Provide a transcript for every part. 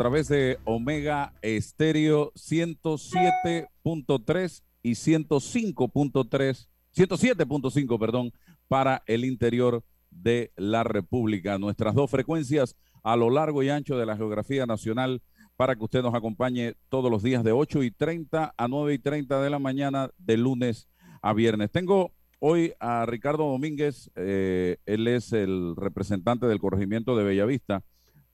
través de Omega Estéreo 107.3 y 105.3, 107.5, perdón, para el interior de la República. Nuestras dos frecuencias a lo largo y ancho de la geografía nacional para que usted nos acompañe todos los días de 8 y 30 a 9 y 30 de la mañana de lunes a viernes. Tengo hoy a Ricardo Domínguez, eh, él es el representante del corregimiento de Bellavista.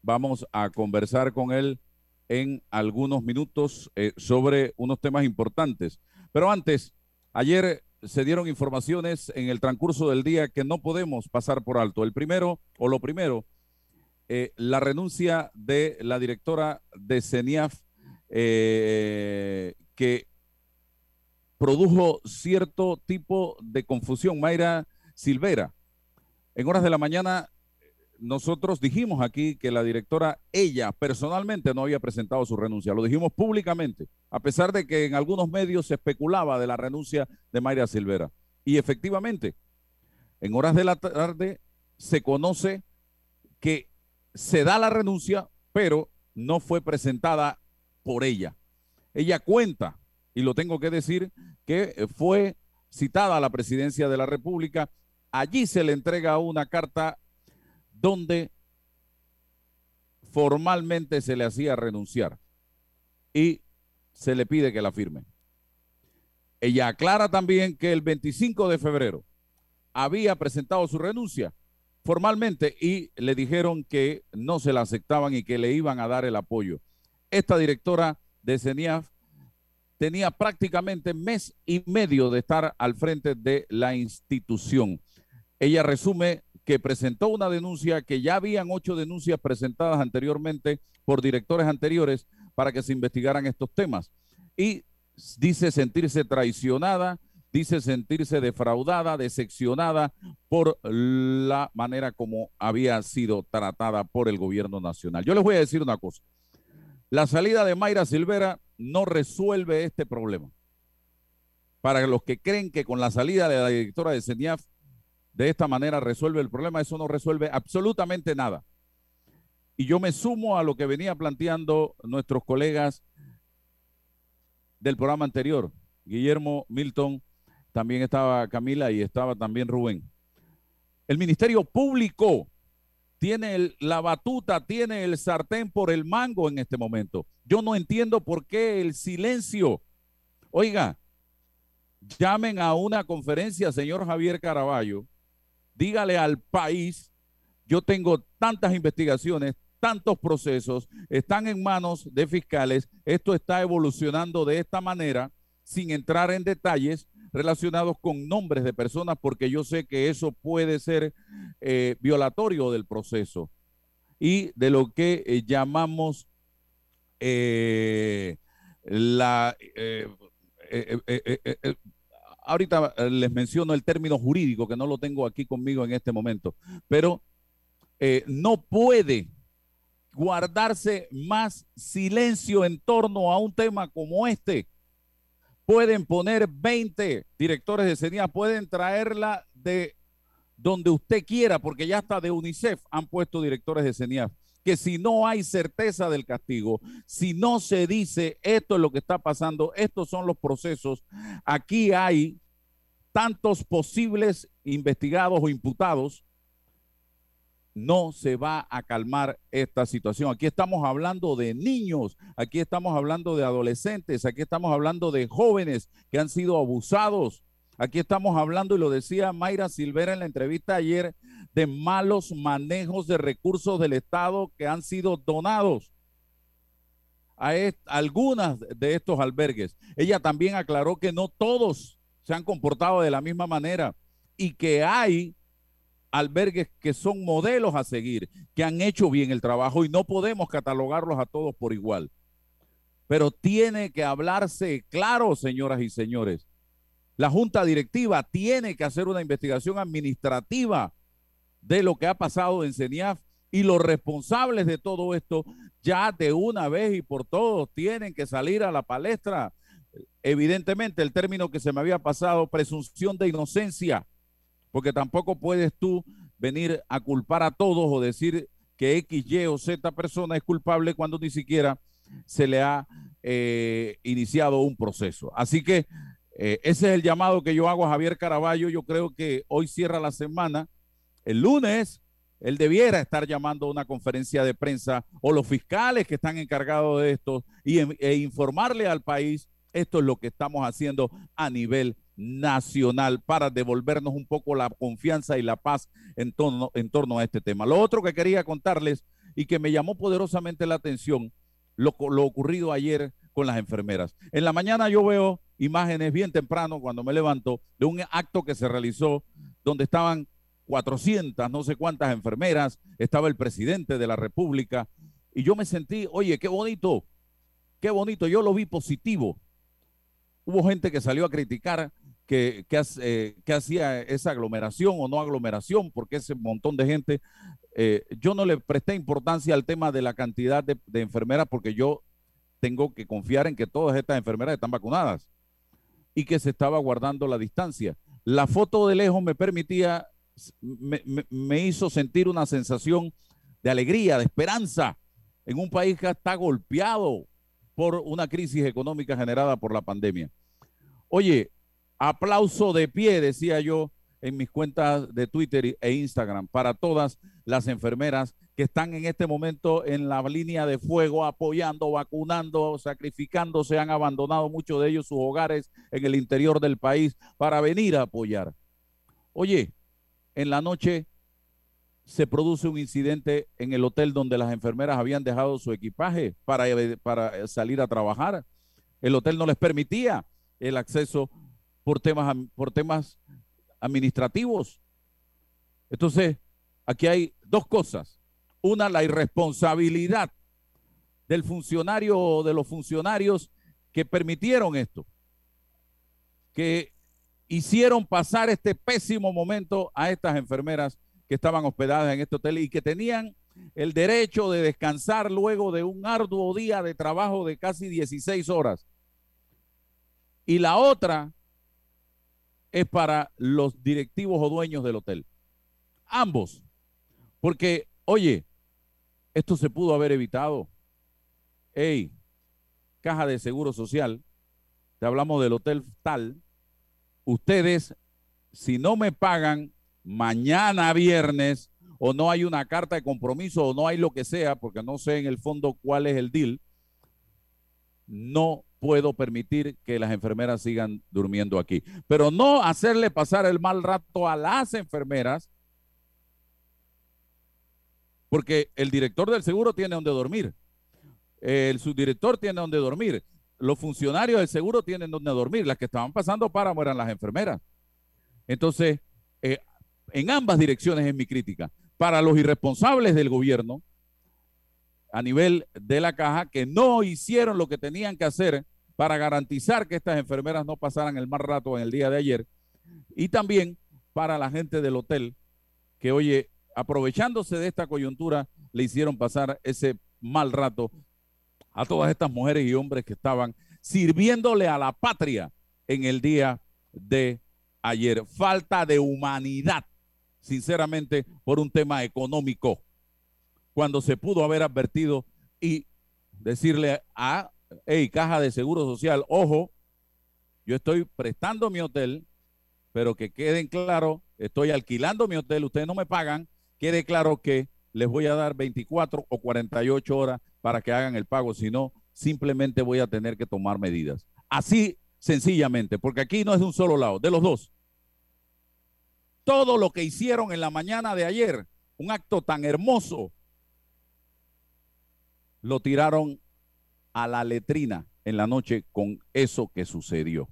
Vamos a conversar con él en algunos minutos eh, sobre unos temas importantes. Pero antes, ayer se dieron informaciones en el transcurso del día que no podemos pasar por alto. El primero, o lo primero, eh, la renuncia de la directora de CENIAF, eh, que produjo cierto tipo de confusión. Mayra Silvera, en horas de la mañana nosotros dijimos aquí que la directora, ella personalmente no había presentado su renuncia, lo dijimos públicamente, a pesar de que en algunos medios se especulaba de la renuncia de Mayra Silvera. Y efectivamente, en horas de la tarde se conoce que se da la renuncia, pero no fue presentada por ella. Ella cuenta, y lo tengo que decir, que fue citada a la presidencia de la República. Allí se le entrega una carta donde formalmente se le hacía renunciar y se le pide que la firme. Ella aclara también que el 25 de febrero había presentado su renuncia formalmente y le dijeron que no se la aceptaban y que le iban a dar el apoyo. Esta directora de CENIAF tenía prácticamente mes y medio de estar al frente de la institución. Ella resume que presentó una denuncia, que ya habían ocho denuncias presentadas anteriormente por directores anteriores para que se investigaran estos temas. Y dice sentirse traicionada, dice sentirse defraudada, decepcionada por la manera como había sido tratada por el gobierno nacional. Yo les voy a decir una cosa. La salida de Mayra Silvera no resuelve este problema. Para los que creen que con la salida de la directora de CENIAF de esta manera resuelve el problema, eso no resuelve absolutamente nada. Y yo me sumo a lo que venía planteando nuestros colegas del programa anterior, Guillermo Milton, también estaba Camila y estaba también Rubén. El Ministerio Público tiene la batuta, tiene el sartén por el mango en este momento. Yo no entiendo por qué el silencio. Oiga, llamen a una conferencia, señor Javier Caraballo, dígale al país, yo tengo tantas investigaciones, tantos procesos, están en manos de fiscales, esto está evolucionando de esta manera, sin entrar en detalles relacionados con nombres de personas, porque yo sé que eso puede ser eh, violatorio del proceso. Y de lo que eh, llamamos eh, la ahorita eh, les menciono el término jurídico, que no lo tengo aquí conmigo en este momento, pero eh, no puede guardarse más silencio en torno a un tema como este. Pueden poner 20 directores de CENIA, pueden traerla de donde usted quiera, porque ya hasta de UNICEF han puesto directores de CENIA que si no hay certeza del castigo, si no se dice esto es lo que está pasando, estos son los procesos, aquí hay tantos posibles investigados o imputados, no se va a calmar esta situación. Aquí estamos hablando de niños, aquí estamos hablando de adolescentes, aquí estamos hablando de jóvenes que han sido abusados, aquí estamos hablando, y lo decía Mayra Silvera en la entrevista ayer, de malos manejos de recursos del Estado que han sido donados a algunas de estos albergues. Ella también aclaró que no todos se han comportado de la misma manera y que hay albergues que son modelos a seguir, que han hecho bien el trabajo y no podemos catalogarlos a todos por igual. Pero tiene que hablarse claro, señoras y señores. La junta directiva tiene que hacer una investigación administrativa de lo que ha pasado en CENIAF y los responsables de todo esto ya de una vez y por todos tienen que salir a la palestra. Evidentemente, el término que se me había pasado, presunción de inocencia, porque tampoco puedes tú venir a culpar a todos o decir que X, Y o Z persona es culpable cuando ni siquiera se le ha eh, iniciado un proceso. Así que eh, ese es el llamado que yo hago a Javier Caraballo. Yo creo que hoy cierra la semana. El lunes él debiera estar llamando a una conferencia de prensa o los fiscales que están encargados de esto y, e informarle al país esto es lo que estamos haciendo a nivel nacional para devolvernos un poco la confianza y la paz en torno, a este tema. Lo otro que quería contarles y que me llamó poderosamente la atención, lo, lo ocurrido ayer con las enfermeras. En la mañana yo veo imágenes bien temprano cuando me levanto de un acto que se realizó donde estaban 400, no sé cuántas enfermeras, estaba el presidente de la República y yo me sentí, oye, qué bonito, qué bonito, yo lo vi positivo. Hubo gente que salió a criticar que, eh, que, hacía esa aglomeración o no aglomeración, porque ese montón de gente, eh, yo no le presté importancia al tema de la cantidad de, de enfermeras, porque yo tengo que confiar en que todas estas enfermeras están vacunadas y que se estaba guardando la distancia. La foto de lejos me permitía, me, me, hizo sentir una sensación de alegría, de esperanza, en un país que está golpeado por una crisis económica generada por la pandemia. Oye, Aplauso de pie, decía yo en mis cuentas de Twitter e Instagram, para todas las enfermeras que están en este momento en la línea de fuego, apoyando, vacunando, sacrificándose, han abandonado muchos de ellos sus hogares en el interior del país para venir a apoyar. Oye, en la noche se produce un incidente en el hotel donde las enfermeras habían dejado su equipaje para, para salir a trabajar. El hotel no les permitía el acceso por temas, por temas administrativos. Entonces, aquí hay dos cosas. Una, la irresponsabilidad del funcionario o de los funcionarios que permitieron esto, que hicieron pasar este pésimo momento a estas enfermeras que estaban hospedadas en este hotel y que tenían el derecho de descansar luego de un arduo día de trabajo de casi 16 horas. Y la otra, es para los directivos o dueños del hotel. Ambos. Porque, oye, esto se pudo haber evitado. Hey, caja de seguro social, te hablamos del hotel tal. Ustedes, si no me pagan mañana viernes, o no hay una carta de compromiso, o no hay lo que sea, porque no sé en el fondo cuál es el deal, no puedo permitir que las enfermeras sigan durmiendo aquí. Pero no hacerle pasar el mal rato a las enfermeras, porque el director del seguro tiene donde dormir, el subdirector tiene donde dormir, los funcionarios del seguro tienen donde dormir, las que estaban pasando páramo eran las enfermeras. Entonces, eh, en ambas direcciones es mi crítica. Para los irresponsables del gobierno, a nivel de la caja que no hicieron lo que tenían que hacer para garantizar que estas enfermeras no pasaran el mal rato en el día de ayer. Y también para la gente del hotel que, oye, aprovechándose de esta coyuntura, le hicieron pasar ese mal rato a todas estas mujeres y hombres que estaban sirviéndole a la patria en el día de ayer. Falta de humanidad, sinceramente, por un tema económico cuando se pudo haber advertido y decirle a, hey, caja de seguro social, ojo, yo estoy prestando mi hotel, pero que queden claro, estoy alquilando mi hotel, ustedes no me pagan, quede claro que les voy a dar 24 o 48 horas para que hagan el pago, si no, simplemente voy a tener que tomar medidas. Así sencillamente, porque aquí no es de un solo lado, de los dos. Todo lo que hicieron en la mañana de ayer, un acto tan hermoso, lo tiraron a la letrina en la noche con eso que sucedió.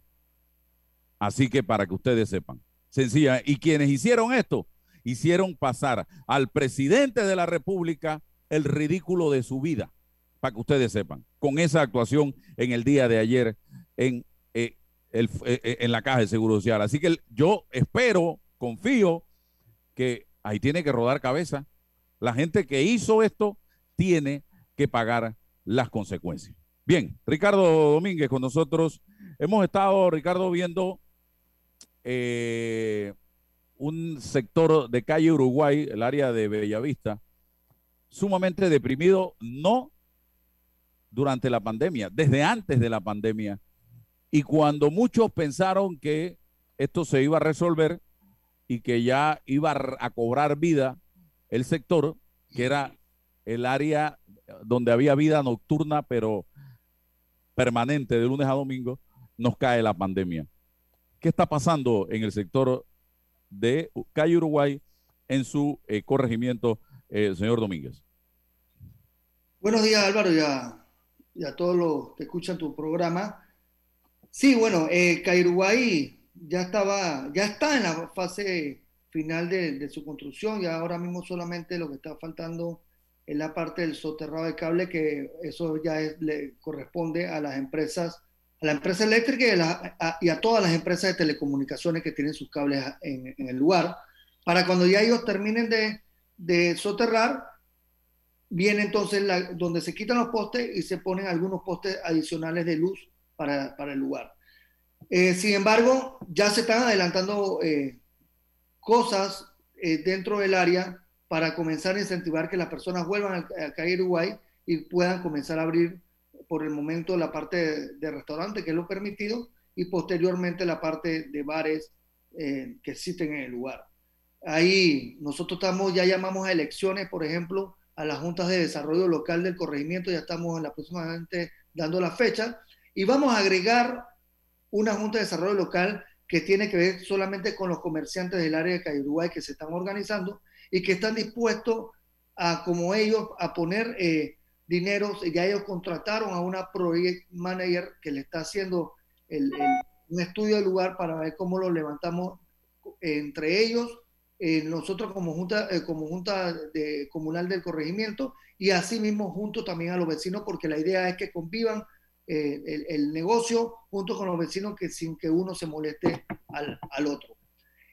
Así que para que ustedes sepan, sencilla, y quienes hicieron esto, hicieron pasar al presidente de la República el ridículo de su vida, para que ustedes sepan, con esa actuación en el día de ayer en, eh, eh, eh, en la Caja de Seguro Social. Así que yo espero, confío que ahí tiene que rodar cabeza. La gente que hizo esto tiene que pagar las consecuencias. Bien, Ricardo Domínguez con nosotros. Hemos estado, Ricardo, viendo eh, un sector de calle Uruguay, el área de Bellavista, sumamente deprimido, no durante la pandemia, desde antes de la pandemia. Y cuando muchos pensaron que esto se iba a resolver y que ya iba a cobrar vida el sector, que era el área donde había vida nocturna, pero permanente de lunes a domingo, nos cae la pandemia. ¿Qué está pasando en el sector de Calle Uruguay en su eh, corregimiento, eh, señor Domínguez? Buenos días, Álvaro, y a, todos los que escuchan tu programa. Sí, bueno, eh, Calle Uruguay ya estaba, ya está en la fase final de, su construcción y ahora mismo solamente lo que está faltando es la parte del soterrado de cable, que eso ya le corresponde a las empresas, a la empresa eléctrica y a, todas las empresas de telecomunicaciones que tienen sus cables en, el lugar, para cuando ya ellos terminen de, soterrar, viene entonces donde se quitan los postes y se ponen algunos postes adicionales de luz para, el lugar. Eh, sin embargo, ya se están adelantando eh, cosas eh, dentro del área para comenzar a incentivar que las personas vuelvan a, calle Uruguay y puedan comenzar a abrir por el momento la parte de, restaurante, que es lo permitido, y posteriormente la parte de bares eh, que existen en el lugar. Ahí nosotros estamos, ya llamamos a elecciones, por ejemplo, a las juntas de desarrollo local del corregimiento, ya estamos en la aproximadamente dando la fecha, y vamos a agregar una junta de desarrollo local que tiene que ver solamente con los comerciantes del área de Calle Uruguay que se están organizando y que están dispuestos a, como ellos, a poner eh, dinero. Ya ellos contrataron a una project manager que le está haciendo un estudio del lugar para ver cómo lo levantamos entre ellos, eh, nosotros como junta, eh, como junta de, comunal del corregimiento y así mismo junto también a los vecinos, porque la idea es que convivan eh, el, negocio junto con los vecinos que sin que uno se moleste al, al otro.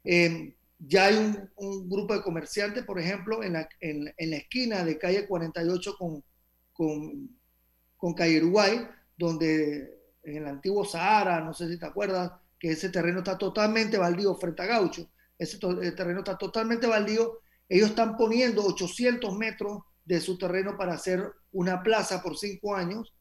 Eh, ya hay un, grupo de comerciantes, por ejemplo, en la, en, la esquina de calle 48 con, con, con, calle Uruguay, donde en el antiguo Sahara, no sé si te acuerdas, que ese terreno está totalmente baldío frente a Gaucho, ese terreno está totalmente baldío, ellos están poniendo 800 metros de su terreno para hacer una plaza por cinco años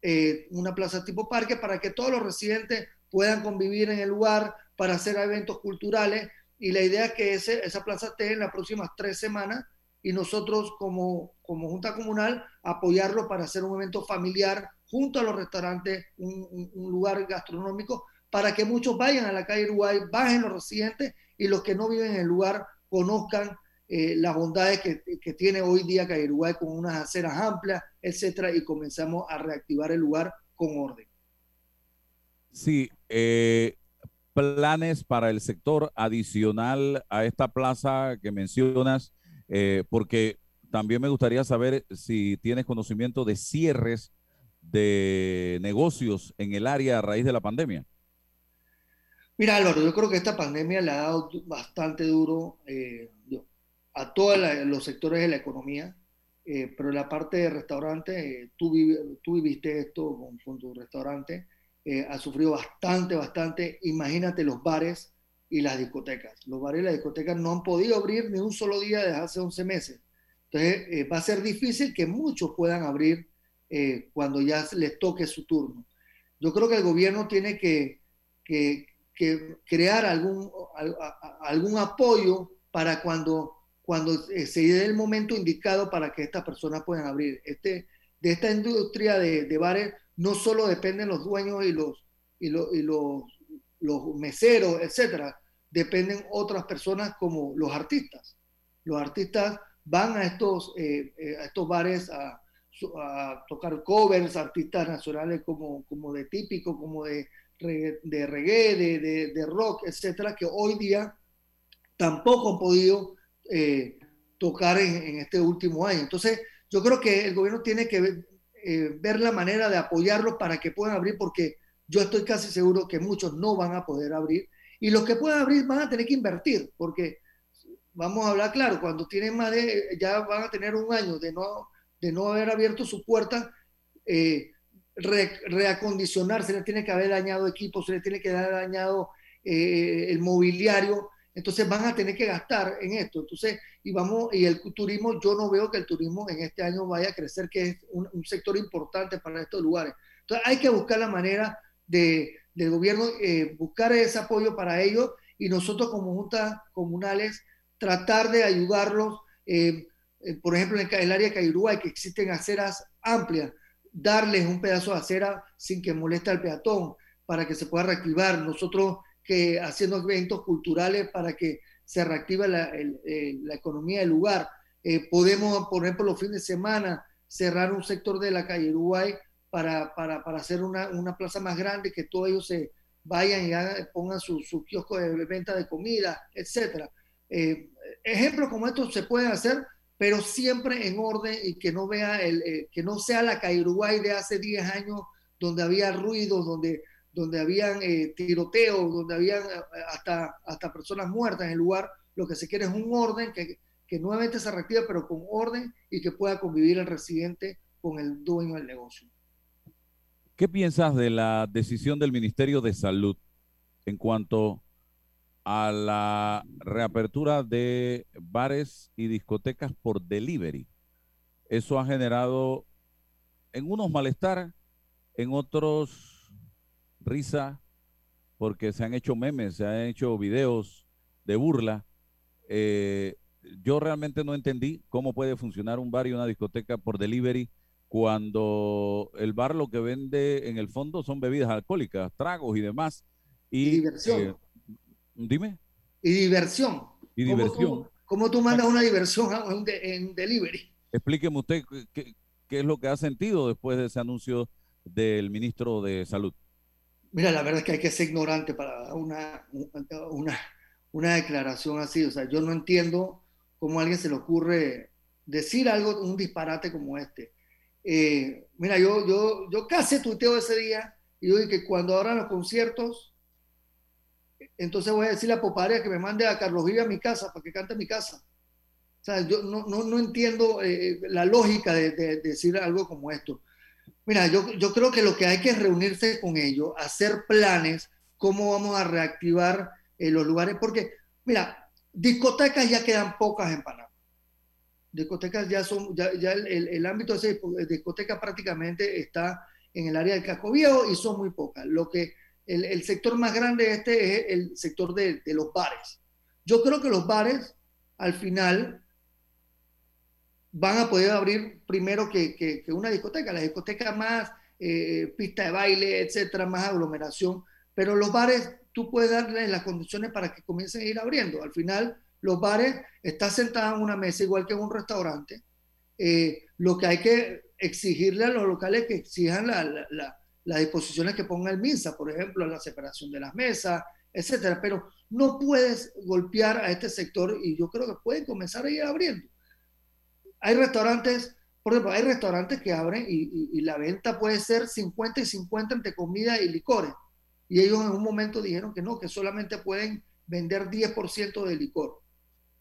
eh, una plaza tipo parque para que todos los residentes puedan convivir en el lugar para hacer eventos culturales y la idea es que ese, esa plaza esté en las próximas tres semanas y nosotros como, como Junta Comunal apoyarlo para hacer un evento familiar junto a los restaurantes, un, lugar gastronómico, para que muchos vayan a la calle Uruguay, bajen los residentes y los que no viven en el lugar conozcan eh, las bondades que, que, tiene hoy día Calle Uruguay con unas aceras amplias, etcétera, y comenzamos a reactivar el lugar con orden. Sí, eh, planes para el sector adicional a esta plaza que mencionas, eh, porque también me gustaría saber si tienes conocimiento de cierres de negocios en el área a raíz de la pandemia. Mira, Álvaro, yo creo que esta pandemia le ha dado bastante duro. Eh, a todos los sectores de la economía, eh, pero la parte de restaurante, tú, viviste esto con, tu restaurante, eh, ha sufrido bastante, bastante. Imagínate los bares y las discotecas. Los bares y las discotecas no han podido abrir ni un solo día desde hace 11 meses. Entonces, va a ser difícil que muchos puedan abrir cuando ya les toque su turno. Yo creo que el gobierno tiene que, que, que crear algún, algún apoyo para cuando cuando eh, se dé el momento indicado para que estas personas puedan abrir. Este, de esta industria de, de bares no solo dependen los dueños y los, y, y los, los meseros, etcétera, dependen otras personas como los artistas. Los artistas van a estos, eh, eh, a estos bares a, tocar covers, artistas nacionales como, como de típico, como de, de reggae, de, de, de rock, etcétera, que hoy día tampoco han podido eh, tocar en, este último año. Entonces, yo creo que el gobierno tiene que eh, ver la manera de apoyarlos para que puedan abrir, porque yo estoy casi seguro que muchos no van a poder abrir. Y los que puedan abrir van a tener que invertir, porque vamos a hablar claro, cuando tienen más de, ya van a tener un año de no, de no haber abierto su puerta, eh, reacondicionar, se les tiene que haber dañado equipos, se les tiene que haber dañado el mobiliario, entonces van a tener que gastar en esto. Entonces, y vamos, y el turismo, yo no veo que el turismo en este año vaya a crecer, que es un, sector importante para estos lugares. Entonces, hay que buscar la manera de, del gobierno, eh, buscar ese apoyo para ellos y nosotros como juntas comunales tratar de ayudarlos, eh, eh, por ejemplo, en el área de Cairuay, que existen aceras amplias, darles un pedazo de acera sin que moleste al peatón para que se pueda reactivar. Nosotros que haciendo eventos culturales para que se reactive la, eh, la economía del lugar. podemos, por ejemplo, los fines de semana cerrar un sector de la calle Uruguay para, para, para hacer una, una, plaza más grande, que todos ellos se vayan y pongan su, su kiosco de venta de comida, etcétera. Eh, ejemplos como estos se pueden hacer, pero siempre en orden y que no vea el, eh, que no sea la Uruguay de hace 10 años donde había ruidos, donde, donde habían eh, tiroteos, donde habían eh, hasta, hasta personas muertas en el lugar. Lo que se quiere es un orden que, que nuevamente se reactive, pero con orden y que pueda convivir el residente con el dueño del negocio. ¿Qué piensas de la decisión del Ministerio de Salud en cuanto a la reapertura de bares y discotecas por delivery. Eso ha generado en unos malestar, en otros risa, porque se han hecho memes, se han hecho videos de burla. Eh, yo realmente no entendí cómo puede funcionar un bar y una discoteca por delivery cuando el bar lo que vende en el fondo son bebidas alcohólicas, tragos y demás. Y, diversión. Eh, Dime. Y diversión. Y diversión. ¿Cómo tú, mandas una diversión en, delivery? Explíqueme usted qué, es lo que ha sentido después de ese anuncio del ministro de Salud. Mira, la verdad es que hay que ser ignorante para una, una, una declaración así. O sea, yo no entiendo cómo a alguien se le ocurre decir algo, un disparate como este. Eh, mira, yo, yo, yo casi tuiteo ese día y yo dije que cuando abran los conciertos, entonces voy a decirle a Poparia que me mande a Carlos Vive a mi casa para que cante en mi casa. O sea, yo no, no, no entiendo eh, la lógica de, decir algo como esto. Mira, yo, yo creo que lo que hay que es reunirse con ellos, hacer planes, cómo vamos a reactivar eh, los lugares, porque, mira, discotecas ya quedan pocas en Panamá. Discotecas ya son, ya, ya el, el, ámbito de discoteca prácticamente está en el área del casco viejo y son muy pocas. Lo que el, sector más grande este es el sector de, los bares. Yo creo que los bares al final van a poder abrir primero que, una discoteca, la discoteca más eh, pista de baile, etcétera, más aglomeración, pero los bares tú puedes darle las condiciones para que comiencen a ir abriendo. Al final, los bares están sentados en una mesa igual que en un restaurante. Eh, lo que hay que exigirle a los locales que exijan la, las disposiciones que ponga el MINSA, por ejemplo, la separación de las mesas, etcétera. Pero no puedes golpear a este sector y yo creo que pueden comenzar a ir abriendo. Hay restaurantes, por ejemplo, hay restaurantes que abren y, la venta puede ser 50 y 50 entre comida y licores. Y ellos en un momento dijeron que no, que solamente pueden vender 10% de licor.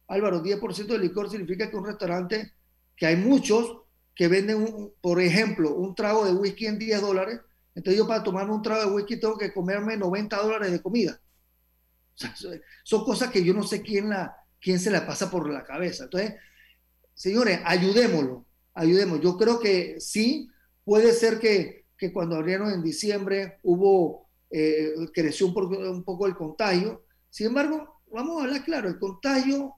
Álvaro, 10% de licor significa que un restaurante, que hay muchos que venden, por ejemplo, un trago de whisky en 10 dólares, entonces yo para tomarme un trago de whisky tengo que comerme 90 dólares de comida. son cosas que yo no sé quién, la, quién se la pasa por la cabeza. Entonces, señores, ayudémoslo, ayudemos. Yo creo que sí, puede ser que, que cuando abrieron en diciembre hubo, eh, creció un poco, un poco el contagio. Sin embargo, vamos a hablar claro, el contagio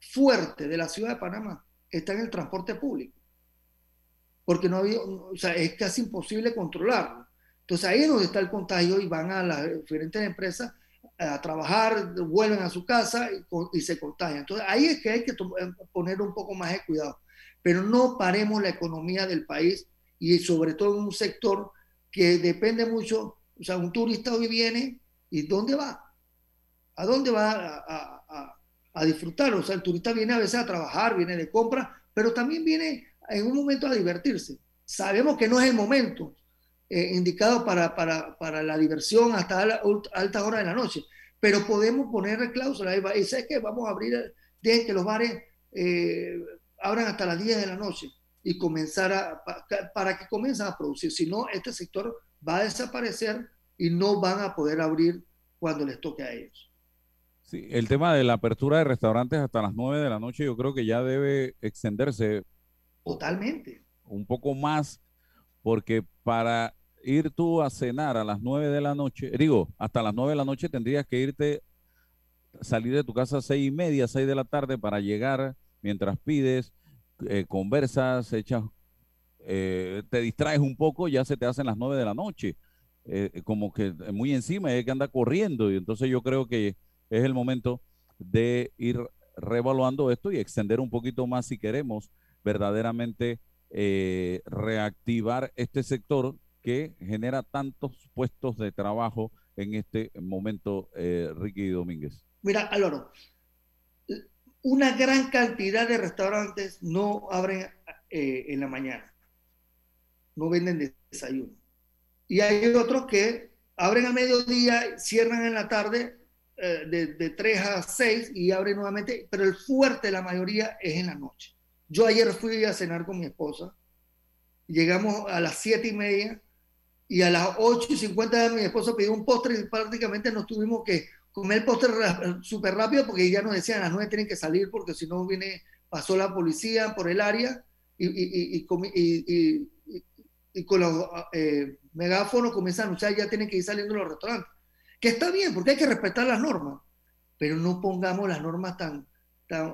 fuerte de la ciudad de Panamá está en el transporte público. Porque no había, o sea, es casi imposible controlarlo. Entonces ahí es donde está el contagio y van a las diferentes empresas a trabajar, vuelven a su casa y, se contagian. Entonces ahí es que hay que eh, poner un poco más de cuidado. Pero no paremos la economía del país y sobre todo un sector que depende mucho, o sea, un turista hoy viene y ¿dónde va? ¿A dónde va a, a, a disfrutar? O sea, el turista viene a veces a trabajar, viene de compra, pero también viene en un momento a divertirse. Sabemos que no es el momento, eh, indicado para, para, para, la diversión hasta altas horas de la noche. Pero podemos poner cláusulas y sabes que vamos a abrir, dejen que los bares eh, abran hasta las 10 de la noche y comenzar a, para que comiencen a producir. Si no, este sector va a desaparecer y no van a poder abrir cuando les toque a ellos. Sí, el tema de la apertura de restaurantes hasta las 9 de la noche yo creo que ya debe extenderse. Totalmente. Un poco más, porque para ir tú a cenar a las 9 de la noche, digo, hasta las 9 de la noche tendrías que irte, salir de tu casa a 6 y media, 6 de la tarde para llegar mientras pides, eh, conversas, echas, eh, te distraes un poco, ya se te hacen las 9 de la noche. Eh, como que muy encima hay que andar corriendo. Y entonces yo creo que es el momento de ir reevaluando esto y extender un poquito más si queremos verdaderamente eh, reactivar este sector que genera tantos puestos de trabajo en este momento, eh, Ricky Domínguez. Mira, Álvaro, una gran cantidad de restaurantes no abren eh, en la mañana, no venden desayuno. Y hay otros que abren a mediodía, cierran en la tarde eh, de, 3 a 6 y abren nuevamente, pero el fuerte, la mayoría, es en la noche. Yo ayer fui a cenar con mi esposa, llegamos a las 7 y media y a las 8 y 50 mi esposa pidió un postre y prácticamente nos tuvimos que comer el postre súper rápido porque ya nos decían a las 9 tienen que salir porque si no viene, pasó la policía por el área y, y, y, y con los eh, megáfonos comienzan a anunciar ya tienen que ir saliendo los restaurantes. Que está bien, porque hay que respetar las normas, pero no pongamos las normas tan...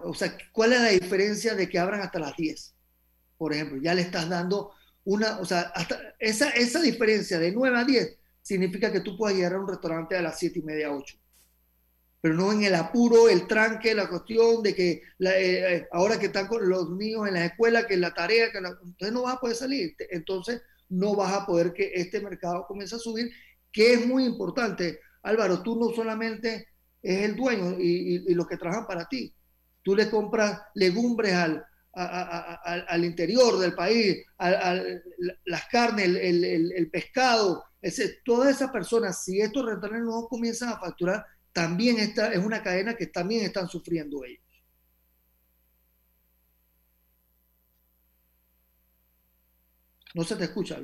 O sea, ¿cuál es la diferencia de que abran hasta las 10? Por ejemplo, ya le estás dando una... O sea, hasta esa, esa diferencia de 9 a 10 significa que tú puedas llegar a un restaurante a las 7 y media, 8 pero no en el apuro, el tranque, la cuestión de que eh, eh, ahora que están con los niños en la escuela, que la tarea, que entonces no vas a poder salir. Entonces no vas a poder que este mercado comience a subir, que es muy importante. Álvaro, tú no solamente es el dueño y, los que trabajan para ti, tú le compras legumbres al, al interior del país, las carnes, el, pescado, ese, todas esas personas, si estos restaurantes no comienzan a facturar, también esta es una cadena que también están sufriendo ellos. No se te escucha,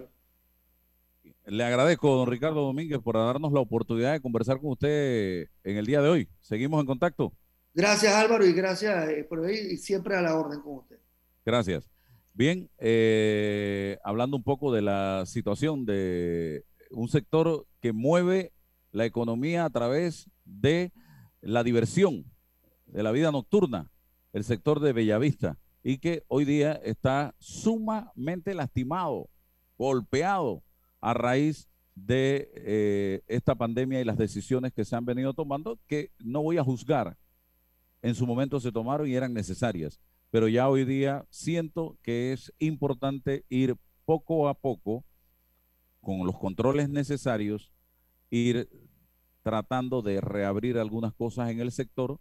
Le agradezco, don Ricardo Domínguez, por darnos la oportunidad de conversar con usted en el día de hoy. Seguimos en contacto. Gracias, Álvaro, y gracias eh, por ahí y siempre a la orden con usted. Gracias. Bien, eh, hablando un poco de la situación de un sector que mueve la economía a través de la diversión, de la vida nocturna, el sector de Bellavista y que hoy día está sumamente lastimado, golpeado a raíz de eh, esta pandemia y las decisiones que se han venido tomando, que no voy a juzgar, en su momento se tomaron y eran necesarias, pero ya hoy día siento que es importante ir poco a poco con los controles necesarios, ir tratando de reabrir algunas cosas en el sector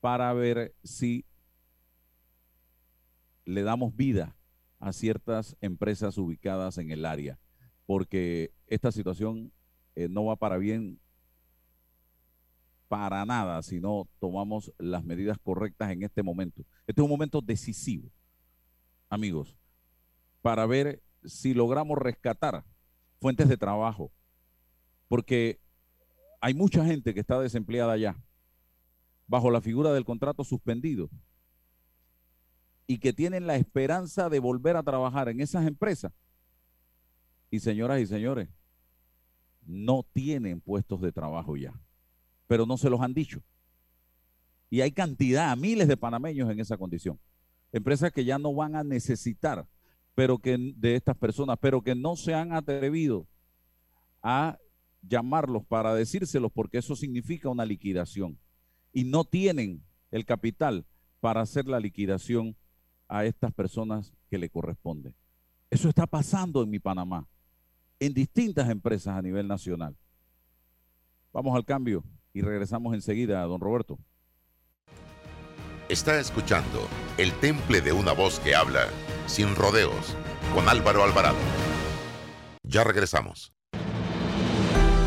para ver si le damos vida a ciertas empresas ubicadas en el área, porque esta situación eh, no va para bien para nada si no tomamos las medidas correctas en este momento. Este es un momento decisivo, amigos, para ver si logramos rescatar fuentes de trabajo, porque hay mucha gente que está desempleada ya, bajo la figura del contrato suspendido, y que tienen la esperanza de volver a trabajar en esas empresas. Y señoras y señores, no tienen puestos de trabajo ya, pero no se los han dicho. Y hay cantidad, miles de panameños en esa condición. Empresas que ya no van a necesitar pero que, de estas personas, pero que no se han atrevido a llamarlos para decírselos porque eso significa una liquidación. Y no tienen el capital para hacer la liquidación a estas personas que le corresponde. Eso está pasando en mi Panamá, en distintas empresas a nivel nacional. Vamos al cambio y regresamos enseguida, don Roberto. Está escuchando El Temple de una voz que habla, sin rodeos, con Álvaro Alvarado. Ya regresamos.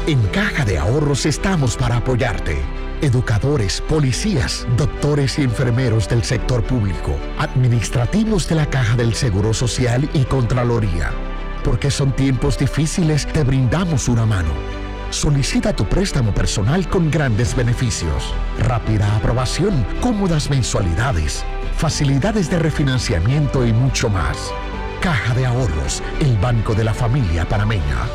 En Caja de Ahorros estamos para apoyarte educadores, policías, doctores y enfermeros del sector público, administrativos de la Caja del Seguro Social y Contraloría. Porque son tiempos difíciles, te brindamos una mano Solicita tu préstamo personal con grandes beneficios, rápida aprobación, cómodas mensualidades, facilidades de refinanciamiento y mucho más. Caja de Ahorros, el banco de la familia panameña.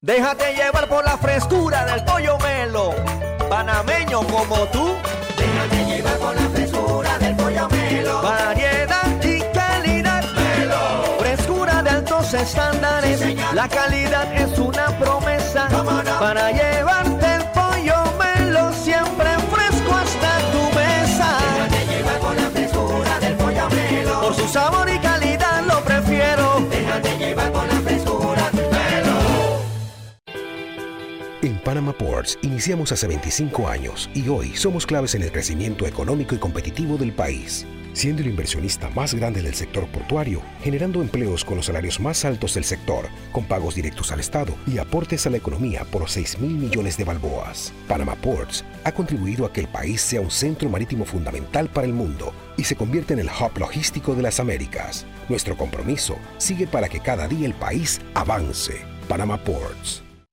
Déjate llevar por la frescura del pollo melo, panameño como tú. Déjate llevar por la estándares. La calidad es una promesa. Para llevarte el pollo melo siempre fresco hasta tu mesa. Déjate llevar por la frescura del pollo melo. Por su sabor y calidad lo prefiero. Déjate llevar por la frescura melo. En Panama Ports iniciamos hace 25 años y hoy somos claves en el crecimiento económico y competitivo del país, siendo el inversionista más grande del sector portuario, generando empleos con los salarios más altos del sector, con pagos directos al Estado y aportes a la economía por 6 mil millones de balboas. Panama Ports ha contribuido a que el país sea un centro marítimo fundamental para el mundo y se convierte en el hub logístico de las Américas. Nuestro compromiso sigue para que cada día el país avance. Panama Ports.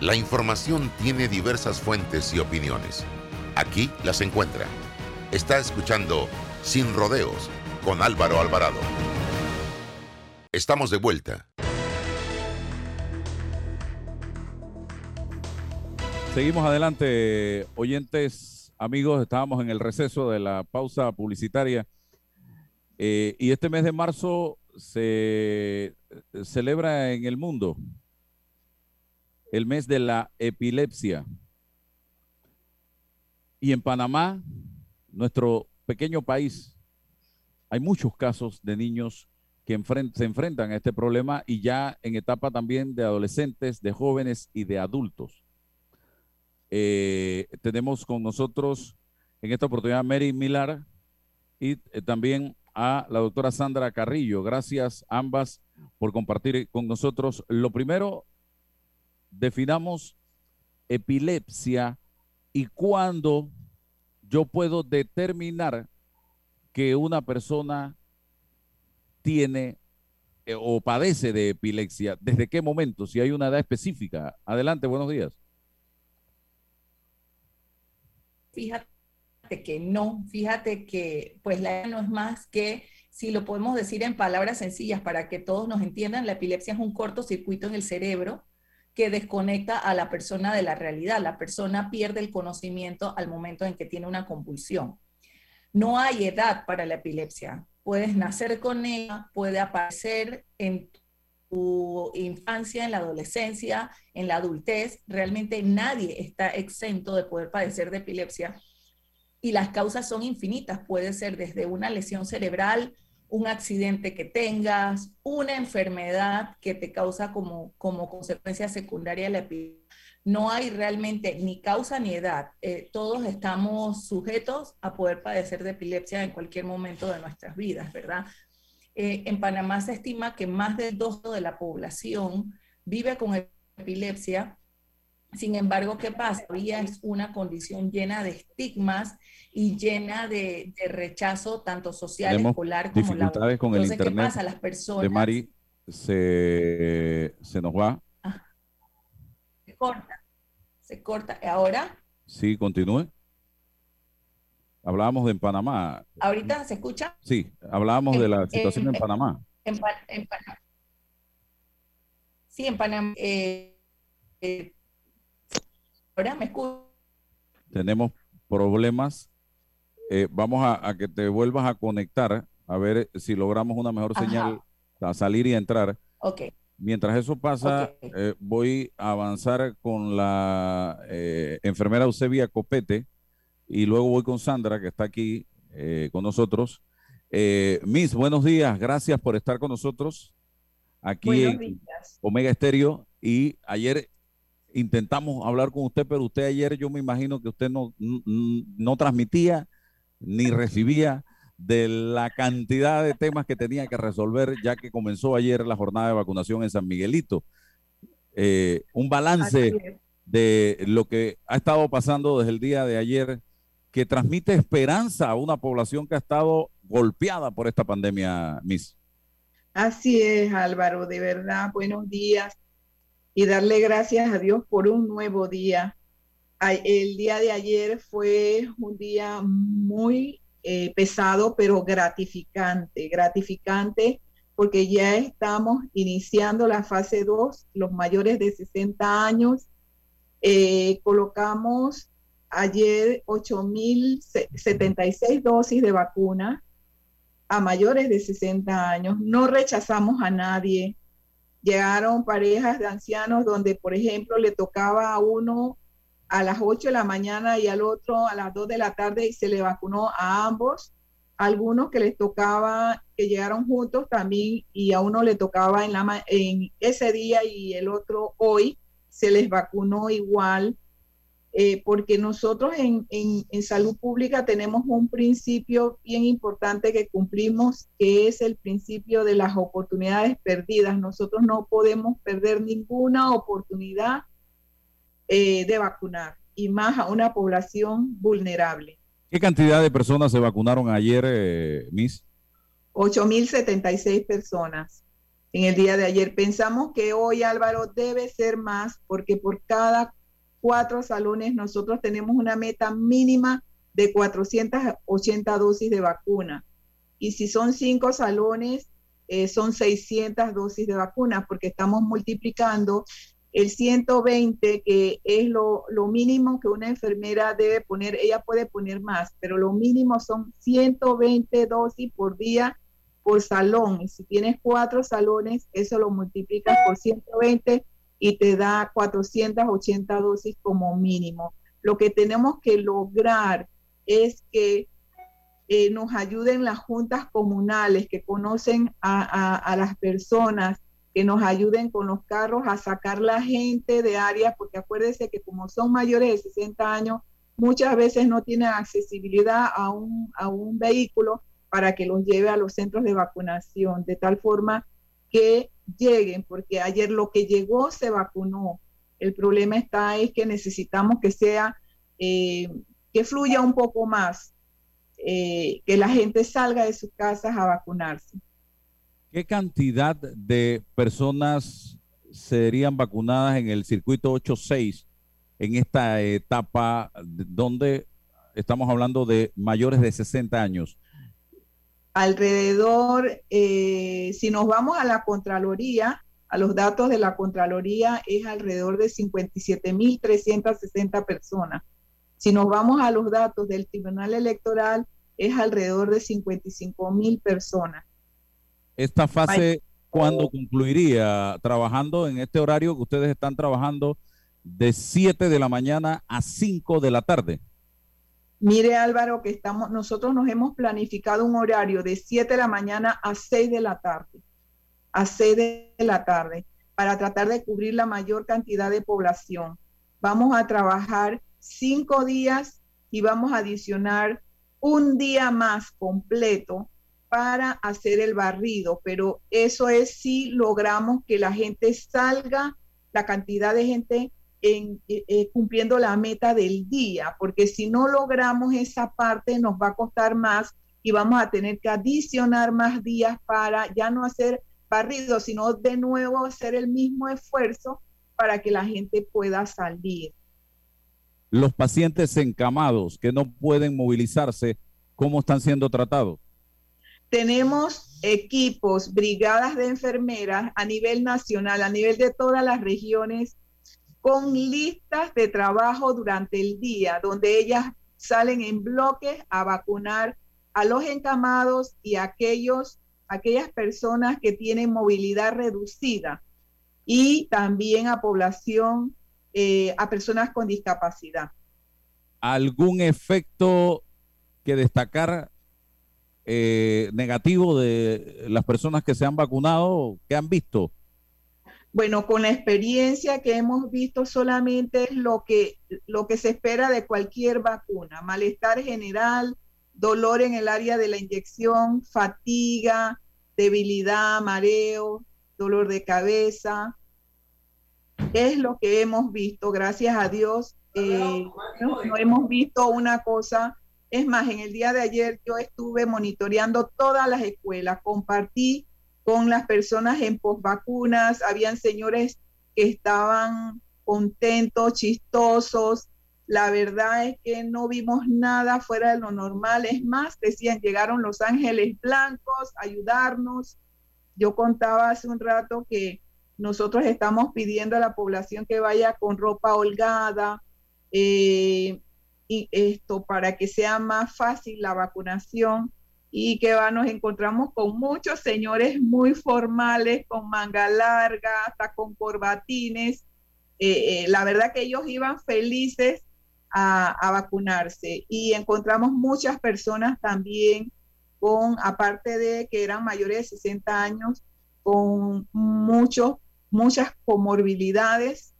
La información tiene diversas fuentes y opiniones. Aquí las encuentra. Está escuchando Sin Rodeos con Álvaro Alvarado. Estamos de vuelta. Seguimos adelante, oyentes, amigos. Estábamos en el receso de la pausa publicitaria. Eh, y este mes de marzo se celebra en el mundo el mes de la epilepsia. Y en Panamá, nuestro pequeño país, hay muchos casos de niños que se enfrentan a este problema y ya en etapa también de adolescentes, de jóvenes y de adultos. Eh, tenemos con nosotros en esta oportunidad a Mary Milar y eh, también a la doctora Sandra Carrillo. Gracias ambas por compartir con nosotros. Lo primero, definamos epilepsia y cuándo yo puedo determinar que una persona tiene eh, o padece de epilepsia. ¿Desde qué momento? Si hay una edad específica. Adelante, buenos días. Fíjate que no, fíjate que pues la no es más que, si lo podemos decir en palabras sencillas para que todos nos entiendan, la epilepsia es un cortocircuito en el cerebro que desconecta a la persona de la realidad. La persona pierde el conocimiento al momento en que tiene una convulsión. No hay edad para la epilepsia. Puedes nacer con ella, puede aparecer en tu infancia, en la adolescencia, en la adultez. Realmente nadie está exento de poder padecer de epilepsia. Y las causas son infinitas. Puede ser desde una lesión cerebral, un accidente que tengas, una enfermedad que te causa como, como consecuencia secundaria la epilepsia. No hay realmente ni causa ni edad. Eh, todos estamos sujetos a poder padecer de epilepsia en cualquier momento de nuestras vidas, ¿verdad? Eh, en Panamá se estima que más del 2 de la población vive con epilepsia. Sin embargo, ¿qué pasa? Todavía es una condición llena de estigmas y llena de, de rechazo tanto social, Tenemos escolar como laboral. dificultades con el Entonces, ¿qué internet pasa? Las personas de Mari se, se nos va. se corta, se corta. Ahora, Sí, continúe. Hablábamos de en Panamá. ahorita se escucha. Sí, hablábamos de la Eh, situación en eh, Panamá. En, Pa- en Panamá. Sí, en Panamá. eh, eh, ahora me escucho. Tenemos problemas. Eh, vamos a, a que te vuelvas a conectar, a ver si logramos una mejor Ajá. señal a salir y entrar. Ok. Mientras eso pasa, eh, voy a avanzar con la eh, enfermera Eusebia Copete y luego voy con Sandra, que está aquí eh, con nosotros. Eh, Miss, buenos días. Gracias por estar con nosotros aquí Buenos en días. Omega Estéreo. Y ayer intentamos hablar con usted, pero usted ayer yo me imagino que usted no, no transmitía ni recibía de la cantidad de temas que tenía que resolver, ya que comenzó ayer la jornada de vacunación en San Miguelito. Eh, un balance de lo que ha estado pasando desde el día de ayer, que transmite esperanza a una población que ha estado golpeada por esta pandemia, Miss. Así es, Álvaro, de verdad, buenos días y darle gracias a Dios por un nuevo día. El día de ayer fue un día muy eh, pesado, pero gratificante, gratificante porque ya estamos iniciando la fase 2, los mayores de 60 años. Eh, colocamos ayer 8.076 dosis de vacuna a mayores de 60 años. No rechazamos a nadie. Llegaron parejas de ancianos donde, por ejemplo, le tocaba a uno a las 8 de la mañana y al otro a las 2 de la tarde y se le vacunó a ambos. Algunos que les tocaba, que llegaron juntos también y a uno le tocaba en, la, en ese día y el otro hoy, se les vacunó igual. Eh, porque nosotros en, en, salud pública tenemos un principio bien importante que cumplimos, que es el principio de las oportunidades perdidas. Nosotros no podemos perder ninguna oportunidad eh, de vacunar y más a una población vulnerable. ¿Qué cantidad de personas se vacunaron ayer, eh, Miss? 8.076 personas en el día de ayer. Pensamos que hoy, Álvaro, debe ser más porque por cada cuatro salones nosotros tenemos una meta mínima de 480 dosis de vacuna. Y si son cinco salones, eh, son 600 dosis de vacuna porque estamos multiplicando el 120, que es lo, mínimo que una enfermera debe poner, ella puede poner más, pero lo mínimo son 120 dosis por día por salón. Y si tienes cuatro salones, eso lo multiplicas por 120 y te da 480 dosis como mínimo. Lo que tenemos que lograr es que eh, nos ayuden las juntas comunales que conocen a las personas que nos ayuden con los carros a sacar la gente de áreas, porque acuérdense que como son mayores de 60 años, muchas veces no tienen accesibilidad a un, a un vehículo para que los lleve a los centros de vacunación, de tal forma que lleguen, porque ayer lo que llegó se vacunó. El problema está es que necesitamos que sea, eh, que fluya un poco más, eh, que la gente salga de sus casas a vacunarse. ¿Qué cantidad de personas serían vacunadas en el circuito 8.6 en esta etapa donde estamos hablando de mayores de 60 años? Alrededor, eh, si nos vamos a la Contraloría, a los datos de la Contraloría, es alrededor de 57.360 personas. Si nos vamos a los datos del Tribunal Electoral, es alrededor de 55.000 personas. Esta fase, ¿cuándo concluiría? Trabajando en este horario que ustedes están trabajando de 7 de la mañana a 5 de la tarde. Mire Álvaro, que estamos, nosotros nos hemos planificado un horario de 7 de la mañana a 6 de la tarde, a 6 de la tarde, para tratar de cubrir la mayor cantidad de población. Vamos a trabajar cinco días y vamos a adicionar un día más completo para hacer el barrido, pero eso es si logramos que la gente salga, la cantidad de gente en, eh, eh, cumpliendo la meta del día, porque si no logramos esa parte nos va a costar más y vamos a tener que adicionar más días para ya no hacer barrido, sino de nuevo hacer el mismo esfuerzo para que la gente pueda salir. Los pacientes encamados que no pueden movilizarse, ¿cómo están siendo tratados? Tenemos equipos, brigadas de enfermeras a nivel nacional, a nivel de todas las regiones, con listas de trabajo durante el día, donde ellas salen en bloques a vacunar a los encamados y a aquellos, aquellas personas que tienen movilidad reducida y también a población, eh, a personas con discapacidad. ¿Algún efecto que destacar eh, negativo de las personas que se han vacunado? que han visto? Bueno, con la experiencia que hemos visto solamente es lo que, lo que se espera de cualquier vacuna, malestar general, dolor en el área de la inyección, fatiga, debilidad, mareo, dolor de cabeza. Es lo que hemos visto, gracias a Dios. Eh, no, no hemos visto una cosa. Es más, en el día de ayer yo estuve monitoreando todas las escuelas, compartí con las personas en posvacunas, habían señores que estaban contentos, chistosos. La verdad es que no vimos nada fuera de lo normal. Es más, decían, llegaron los ángeles blancos a ayudarnos. Yo contaba hace un rato que nosotros estamos pidiendo a la población que vaya con ropa holgada eh, y esto para que sea más fácil la vacunación y que va, nos encontramos con muchos señores muy formales, con manga larga, hasta con corbatines. Eh, eh, la verdad que ellos iban felices a, vacunarse y encontramos muchas personas también con, aparte de que eran mayores de 60 años, con muchos, muchas comorbilidades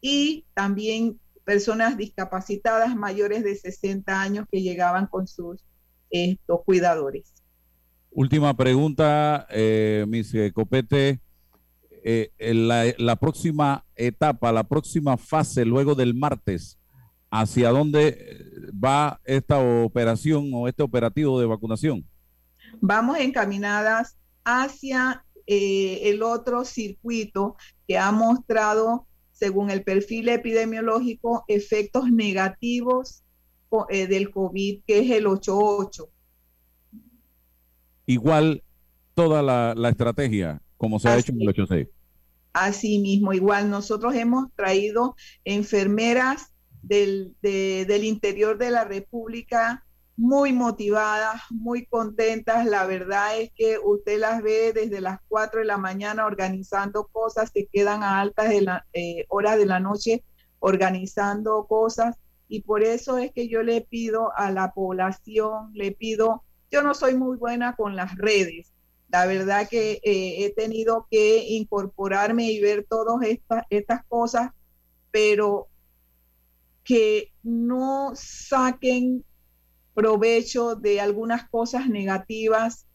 y también personas discapacitadas mayores de 60 años que llegaban con sus estos cuidadores. Última pregunta, eh, mis eh, Copete. Eh, la, próxima etapa, la próxima fase luego del martes, ¿hacia dónde va esta operación o este operativo de vacunación? Vamos encaminadas hacia el otro circuito que ha mostrado, según el perfil epidemiológico, efectos negativos eh, del COVID, que es el 88. Igual toda la, estrategia, como se ha hecho en el 86. Así mismo, igual nosotros hemos traído enfermeras del, del interior de la República muy motivadas, muy contentas. La verdad es que usted las ve desde las 4 de la mañana organizando cosas, se quedan a altas de la, eh, horas de la noche organizando cosas y por eso es que yo le pido a la población, le pido, yo no soy muy buena con las redes, la verdad que eh, he tenido que incorporarme y ver todas estas, estas cosas, pero que no saquen provecho de algunas cosas negativas,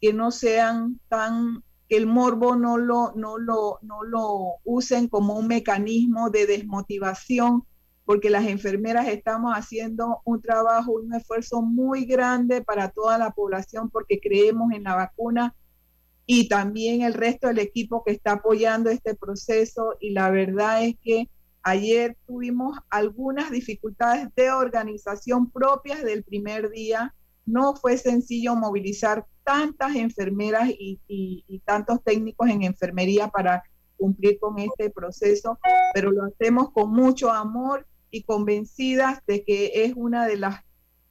que no sean tan, que el morbo no lo, no lo, no lo usen como un mecanismo de desmotivación, porque las enfermeras estamos haciendo un trabajo, un esfuerzo muy grande para toda la población porque creemos en la vacuna y también el resto del equipo que está apoyando este proceso y la verdad es que ayer tuvimos algunas dificultades de organización propias del primer día. No fue sencillo movilizar tantas enfermeras y, y tantos técnicos en enfermería para cumplir con este proceso, pero lo hacemos con mucho amor y convencidas de que es una de las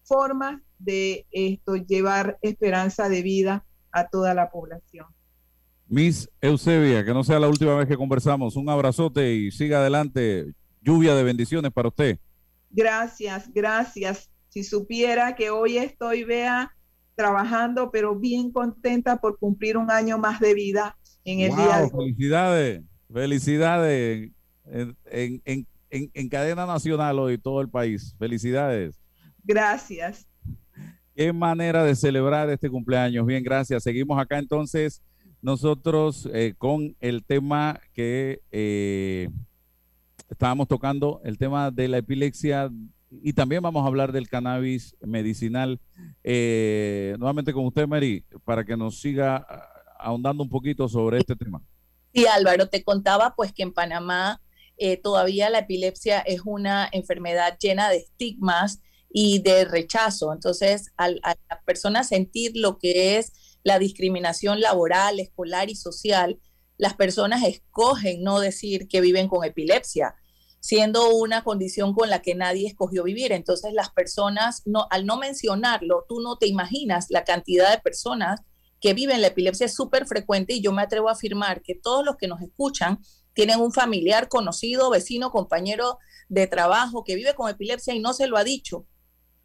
formas de esto llevar esperanza de vida a toda la población. Miss Eusebia, que no sea la última vez que conversamos, un abrazote y siga adelante. Lluvia de bendiciones para usted. Gracias, gracias. Si supiera que hoy estoy, vea, trabajando, pero bien contenta por cumplir un año más de vida en el día de hoy. Felicidades, felicidades. en, en, en, cadena nacional hoy todo el país. Felicidades. Gracias. Qué manera de celebrar este cumpleaños. Bien, gracias. Seguimos acá entonces nosotros eh, con el tema que eh, estábamos tocando, el tema de la epilepsia y también vamos a hablar del cannabis medicinal. Eh, nuevamente con usted, Mary, para que nos siga ahondando un poquito sobre este tema. Sí, Álvaro, te contaba pues que en Panamá eh, todavía la epilepsia es una enfermedad llena de estigmas y de rechazo. Entonces, al, a la persona sentir lo que es la discriminación laboral, escolar y social, las personas escogen no decir que viven con epilepsia, siendo una condición con la que nadie escogió vivir. Entonces, las personas, no, al no mencionarlo, tú no te imaginas la cantidad de personas que viven la epilepsia es súper frecuente y yo me atrevo a afirmar que todos los que nos escuchan tienen un familiar conocido, vecino, compañero de trabajo que vive con epilepsia y no se lo ha dicho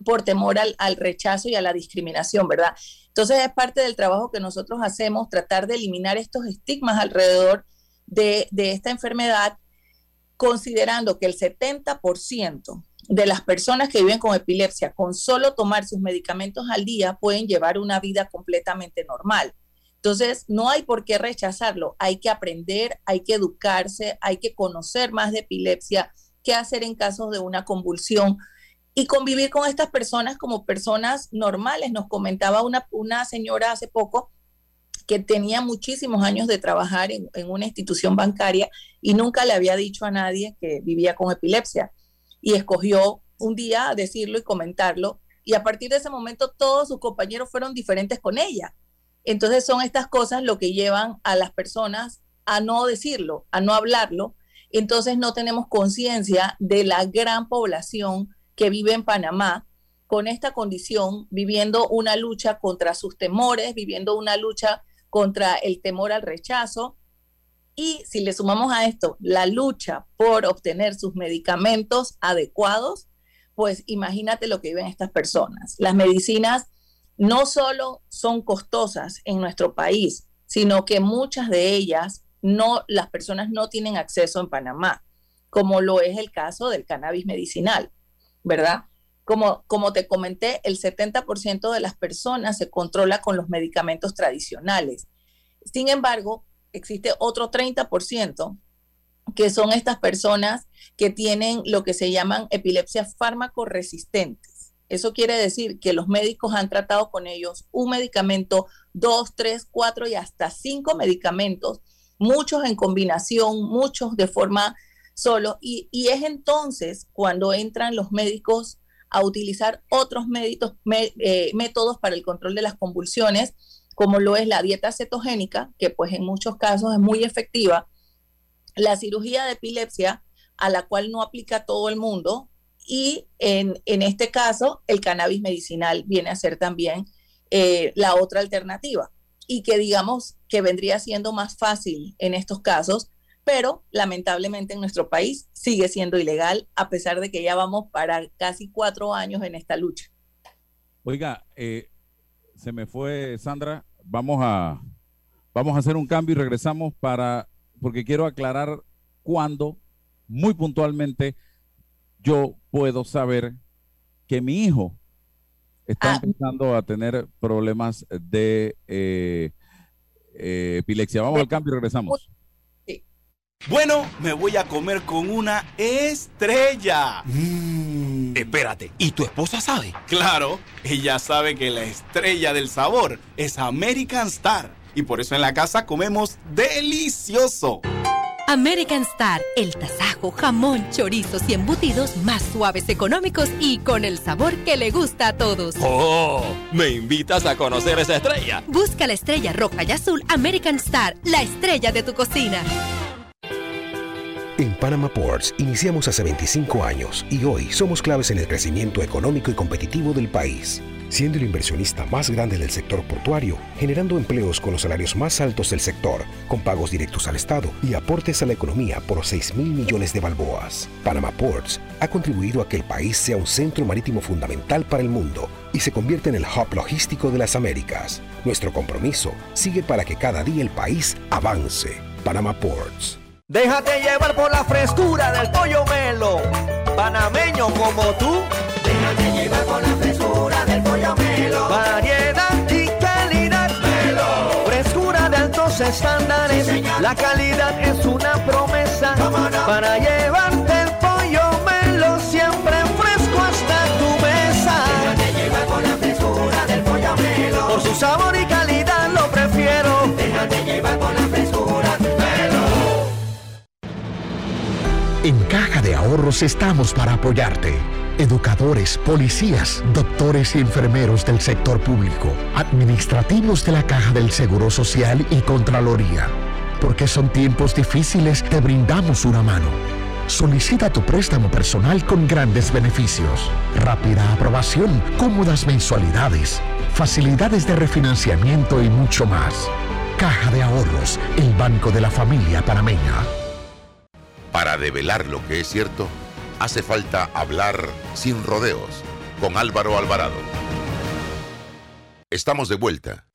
por temor al, rechazo y a la discriminación, ¿verdad? Entonces es parte del trabajo que nosotros hacemos, tratar de eliminar estos estigmas alrededor de, de esta enfermedad, considerando que el 70% de las personas que viven con epilepsia, con solo tomar sus medicamentos al día, pueden llevar una vida completamente normal. Entonces, no hay por qué rechazarlo, hay que aprender, hay que educarse, hay que conocer más de epilepsia, qué hacer en casos de una convulsión y convivir con estas personas como personas normales. Nos comentaba una, una señora hace poco que tenía muchísimos años de trabajar en, en, una institución bancaria y nunca le había dicho a nadie que vivía con epilepsia. Y escogió un día decirlo y comentarlo. Y a partir de ese momento todos sus compañeros fueron diferentes con ella. Entonces son estas cosas lo que llevan a las personas a no decirlo, a no hablarlo. Entonces no tenemos conciencia de la gran población que vive en Panamá con esta condición, viviendo una lucha contra sus temores, viviendo una lucha contra el temor al rechazo. Y si le sumamos a esto la lucha por obtener sus medicamentos adecuados, pues imagínate lo que viven estas personas. Las medicinas no solo son costosas en nuestro país, sino que muchas de ellas no las personas no tienen acceso en Panamá, como lo es el caso del cannabis medicinal. ¿verdad? Como, como te comenté, el 70% de las personas se controla con los medicamentos tradicionales. Sin embargo, existe otro 30% que son estas personas que tienen lo que se llaman epilepsias fármaco resistentes. Eso quiere decir que los médicos han tratado con ellos un medicamento, dos, tres, cuatro y hasta cinco medicamentos, muchos en combinación, muchos de forma solo. Y, es entonces cuando entran los médicos a utilizar otros eh, métodos para el control de las convulsiones, como lo es la dieta cetogénica, que pues en muchos casos es muy efectiva, la cirugía de epilepsia, a la cual no aplica todo el mundo, y en, este caso el cannabis medicinal viene a ser también eh, la otra alternativa, y que digamos que vendría siendo más fácil en estos casos pero lamentablemente en nuestro país sigue siendo ilegal a pesar de que ya vamos para casi cuatro años en esta lucha. Oiga, eh, se me fue Sandra, vamos a, vamos a hacer un cambio y regresamos para, porque quiero aclarar cuándo, muy puntualmente, yo puedo saber que mi hijo está ah. empezando a tener problemas de eh, eh, epilepsia. Vamos al cambio y regresamos. Bueno, me voy a comer con una estrella. Mm. Espérate, ¿y tu esposa sabe? Claro, ella sabe que la estrella del sabor es American Star. Y por eso en la casa comemos delicioso. American Star, el tasajo, jamón, chorizos y embutidos más suaves, económicos y con el sabor que le gusta a todos. ¡Oh! ¿Me invitas a conocer esa estrella? Busca la estrella roja y azul American Star, la estrella de tu cocina. En Panama Ports iniciamos hace 25 años y hoy somos claves en el crecimiento económico y competitivo del país, siendo el inversionista más grande del sector portuario, generando empleos con los salarios más altos del sector, con pagos directos al Estado y aportes a la economía por 6 mil millones de balboas. Panama Ports ha contribuido a que el país sea un centro marítimo fundamental para el mundo y se convierte en el hub logístico de las Américas. Nuestro compromiso sigue para que cada día el país avance. Panama Ports. Déjate llevar por la frescura del pollo melo, panameño como tú. Estándares. la calidad es una promesa para llevarte el pollo melo siempre fresco hasta tu mesa. Déjate llevar por la frescura del pollo melo. Por su sabor y calidad lo prefiero. Déjate llevar por la frescura En Caja de Ahorros estamos para apoyarte. Educadores, policías, doctores y enfermeros del sector público, administrativos de la Caja del Seguro Social y Contraloría. Porque son tiempos difíciles, te brindamos una mano. Solicita tu préstamo personal con grandes beneficios, rápida aprobación, cómodas mensualidades, facilidades de refinanciamiento y mucho más. Caja de Ahorros, el banco de la familia panameña. Para develar lo que es cierto, hace falta hablar sin rodeos con Álvaro Alvarado. Estamos de vuelta.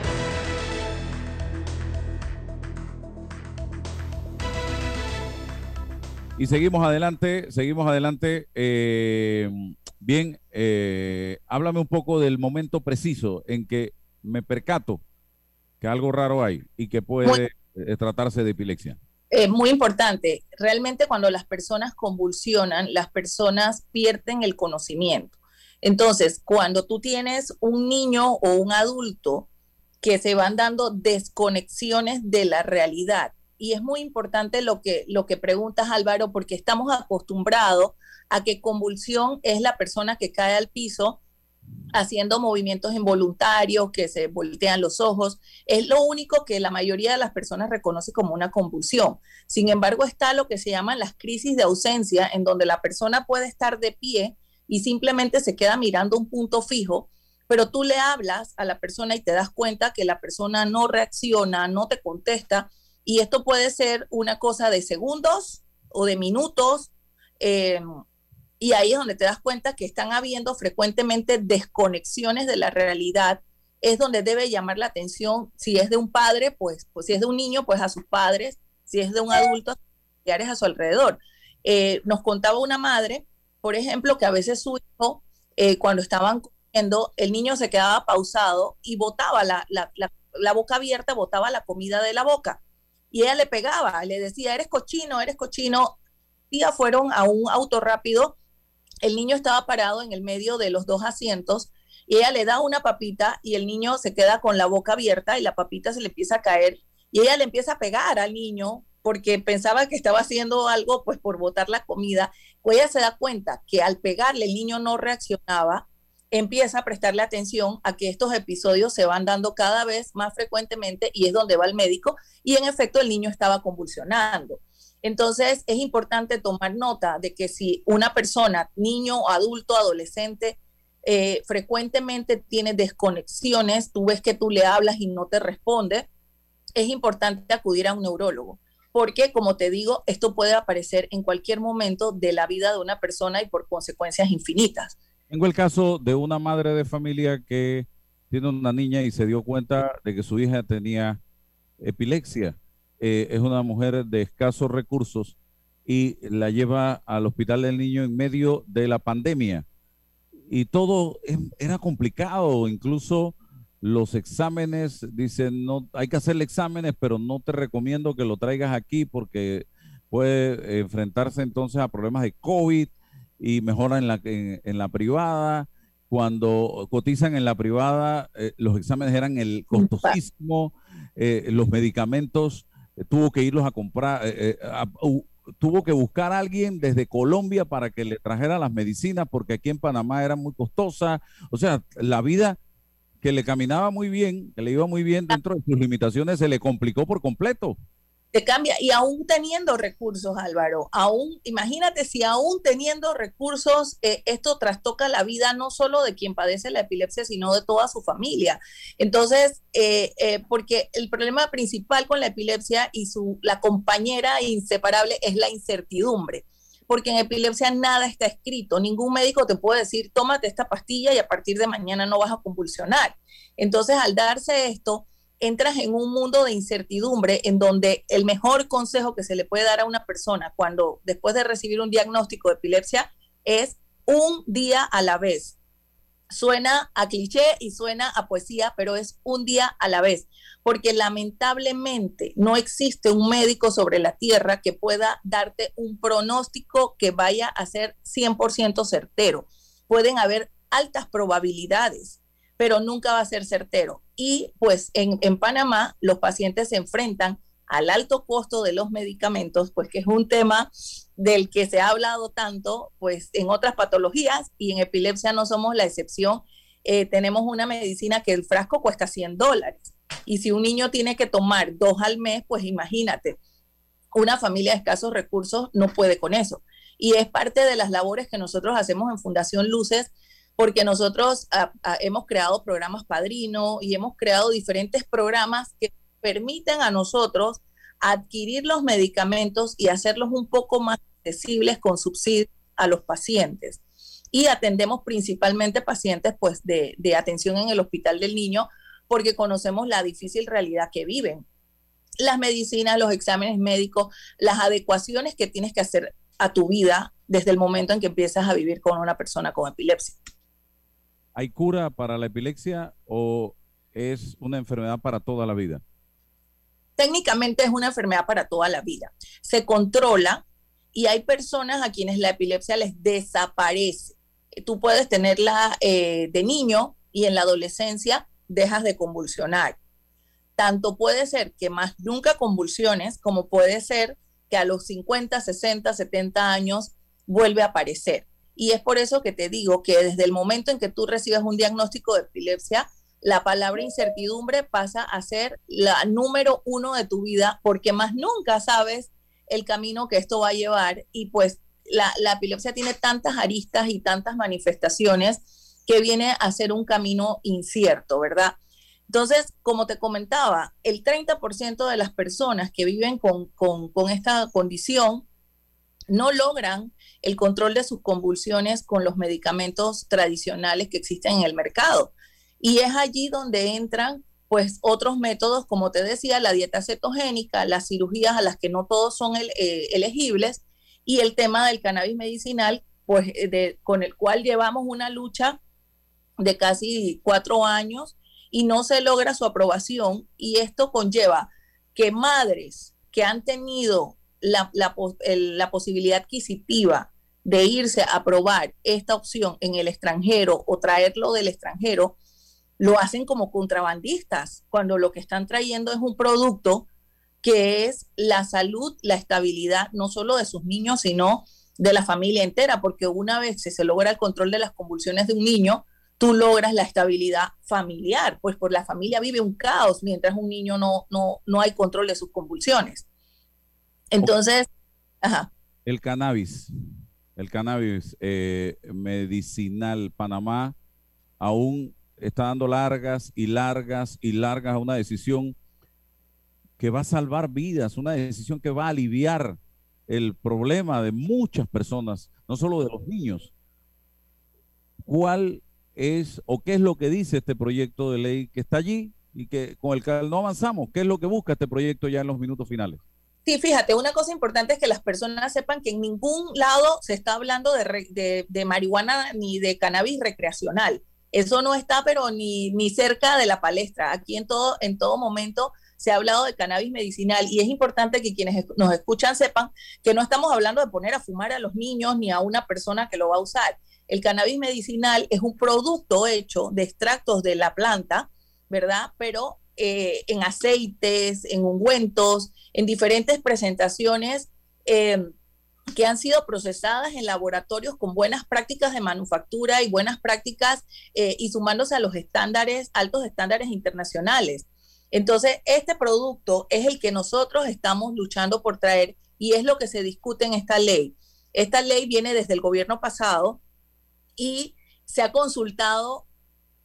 Y seguimos adelante, seguimos adelante. Eh, bien, eh, háblame un poco del momento preciso en que me percato que algo raro hay y que puede eh, tratarse de epilepsia. Muy importante. Realmente cuando las personas convulsionan, las personas pierden el conocimiento. Entonces, cuando tú tienes un niño o un adulto que se van dando desconexiones de la realidad, y es muy importante lo que, lo que preguntas, Álvaro, porque estamos acostumbrados a que convulsión es la persona que cae al piso haciendo movimientos involuntarios, que se voltean los ojos. Es lo único que la mayoría de las personas reconoce como una convulsión. Sin embargo, está lo que se llaman las crisis de ausencia, en donde la persona puede estar de pie y simplemente se queda mirando un punto fijo, pero tú le hablas a la persona y te das cuenta que la persona no reacciona, no te contesta, y esto puede ser una cosa de segundos o de minutos. Eh, y ahí es donde te das cuenta que están habiendo frecuentemente desconexiones de la realidad. Es donde debe llamar la atención, si es de un padre, pues, pues si es de un niño, pues a sus padres, si es de un adulto, a su alrededor. Eh, nos contaba una madre, por ejemplo, que a veces su hijo, eh, cuando estaban comiendo, el niño se quedaba pausado y botaba la, boca abierta, botaba la comida de la boca. Y ella le pegaba, le decía, eres cochino, eres cochino. Día fueron a un auto rápido el niño estaba parado en el medio de los dos asientos y ella le da una papita y el niño se queda con la boca abierta y la papita se le empieza a caer y ella le empieza a pegar al niño porque pensaba que estaba haciendo algo pues por botar la comida. Pues ella se da cuenta que al pegarle el niño no reaccionaba, empieza a prestarle atención a que estos episodios se van dando cada vez más frecuentemente y es donde va el médico y en efecto el niño estaba convulsionando. Entonces, es importante tomar nota de que si una persona, niño, adulto, adolescente, eh, frecuentemente tiene desconexiones, tú ves que tú le hablas y no te responde, es importante acudir a un neurólogo, porque como te digo, esto puede aparecer en cualquier momento de la vida de una persona y por consecuencias infinitas. Tengo el caso de una madre de familia que tiene una niña y se dio cuenta de que su hija tenía epilepsia eh, es una mujer de escasos recursos y la lleva al hospital del niño en medio de la pandemia. Y todo era complicado, incluso los exámenes, dicen, no, hay que hacerle exámenes, pero no te recomiendo que lo traigas aquí porque puede enfrentarse entonces a problemas de COVID y mejora en la, en, la privada. Cuando cotizan en la privada, eh, los exámenes eran el costosísimo, eh, los medicamentos tuvo que irlos a comprar, eh, eh, tuvo que buscar a alguien desde Colombia para que le trajera las medicinas, porque aquí en Panamá era muy costosa. O sea, la vida que le caminaba muy bien, que le iba muy bien dentro de sus limitaciones, se le complicó por completo te cambia. Y aún teniendo recursos, Álvaro, aún, imagínate si aún teniendo recursos, eh, esto trastoca la vida no solo de quien padece la epilepsia, sino de toda su familia. Entonces, eh, eh, porque el problema principal con la epilepsia y su, la compañera inseparable es la incertidumbre. Porque en epilepsia nada está escrito. Ningún médico te puede decir, tómate esta pastilla y a partir de mañana no vas a convulsionar. Entonces, al darse esto, entras en un mundo de incertidumbre en donde el mejor consejo que se le puede dar a una persona cuando después de recibir un diagnóstico de epilepsia es un día a la vez. Suena a cliché y suena a poesía, pero es un día a la vez, porque lamentablemente no existe un médico sobre la tierra que pueda darte un pronóstico que vaya a ser 100% certero. Pueden haber altas probabilidades, pero nunca va a ser certero. Y pues en, Panamá los pacientes se enfrentan al alto costo de los medicamentos, pues que es un tema del que se ha hablado tanto, pues en otras patologías y en epilepsia no somos la excepción. Eh, tenemos una medicina que el frasco cuesta 100 dólares. Y si un niño tiene que tomar dos al mes, pues imagínate, una familia de escasos recursos no puede con eso. Y es parte de las labores que nosotros hacemos en Fundación Luces porque nosotros ah, ah, hemos creado programas padrino y hemos creado diferentes programas que permiten a nosotros adquirir los medicamentos y hacerlos un poco más accesibles con subsidios a los pacientes. Y atendemos principalmente pacientes pues, de, de atención en el hospital del niño porque conocemos la difícil realidad que viven. Las medicinas, los exámenes médicos, las adecuaciones que tienes que hacer a tu vida desde el momento en que empiezas a vivir con una persona con epilepsia. ¿Hay cura para la epilepsia o es una enfermedad para toda la vida? Técnicamente es una enfermedad para toda la vida. Se controla y hay personas a quienes la epilepsia les desaparece. Tú puedes tenerla eh, de niño y en la adolescencia dejas de convulsionar. Tanto puede ser que más nunca convulsiones, como puede ser que a los 50, 60, 70 años vuelve a aparecer. Y es por eso que te digo que desde el momento en que tú recibes un diagnóstico de epilepsia, la palabra incertidumbre pasa a ser la número uno de tu vida porque más nunca sabes el camino que esto va a llevar y pues la, epilepsia tiene tantas aristas y tantas manifestaciones que viene a ser un camino incierto, ¿verdad? Entonces, como te comentaba, el 30% de las personas que viven con, con, esta condición no logran el control de sus convulsiones con los medicamentos tradicionales que existen en el mercado. Y es allí donde entran pues otros métodos, como te decía, la dieta cetogénica, las cirugías a las que no todos son eh, elegibles y el tema del cannabis medicinal, pues eh, con el cual llevamos una lucha de casi cuatro años y no se logra su aprobación y esto conlleva que madres que han tenido la, posibilidad adquisitiva de irse a probar esta opción en el extranjero o traerlo del extranjero, lo hacen como contrabandistas, cuando lo que están trayendo es un producto que es la salud, la estabilidad, no solo de sus niños, sino de la familia entera, porque una vez se, se logra el control de las convulsiones de un niño, tú logras la estabilidad familiar, pues por la familia vive un caos mientras un niño no, no, no hay control de sus convulsiones. Entonces, ajá. El cannabis, el cannabis eh, medicinal Panamá aún está dando largas y largas y largas a una decisión que va a salvar vidas, una decisión que va a aliviar el problema de muchas personas, no solo de los niños. ¿Cuál es o qué es lo que dice este proyecto de ley que está allí y que con el que no avanzamos? ¿Qué es lo que busca este proyecto ya en los minutos finales? Sí, fíjate, una cosa importante es que las personas sepan que en ningún lado se está hablando de, de, marihuana ni de cannabis recreacional. Eso no está, pero ni, ni cerca de la palestra. Aquí en todo, en todo momento se ha hablado de cannabis medicinal y es importante que quienes nos escuchan sepan que no estamos hablando de poner a fumar a los niños ni a una persona que lo va a usar. El cannabis medicinal es un producto hecho de extractos de la planta, ¿verdad? Pero eh, en aceites, en ungüentos, en diferentes presentaciones. Eh, que han sido procesadas en laboratorios con buenas prácticas de manufactura y buenas prácticas eh, y sumándose a los estándares, altos estándares internacionales. Entonces, este producto es el que nosotros estamos luchando por traer y es lo que se discute en esta ley. Esta ley viene desde el gobierno pasado y se ha consultado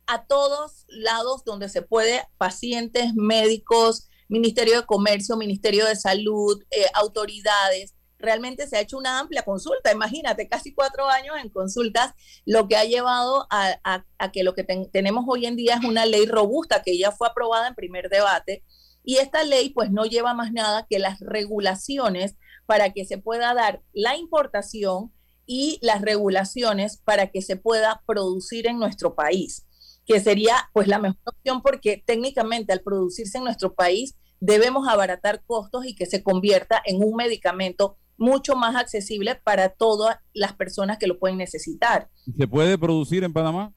a todos lados donde se puede, pacientes, médicos, Ministerio de Comercio, Ministerio de Salud, eh, autoridades, realmente se ha hecho una amplia consulta. Imagínate, casi cuatro años en consultas, lo que ha llevado a, que lo que tenemos hoy en día es una ley robusta que ya fue aprobada en primer debate. Y esta ley pues no lleva más nada que las regulaciones para que se pueda dar la importación y las regulaciones para que se pueda producir en nuestro país, que sería pues la mejor opción porque técnicamente al producirse en nuestro país debemos abaratar costos y que se convierta en un medicamento mucho más accesible para todas las personas que lo pueden necesitar. ¿Se puede producir en Panamá?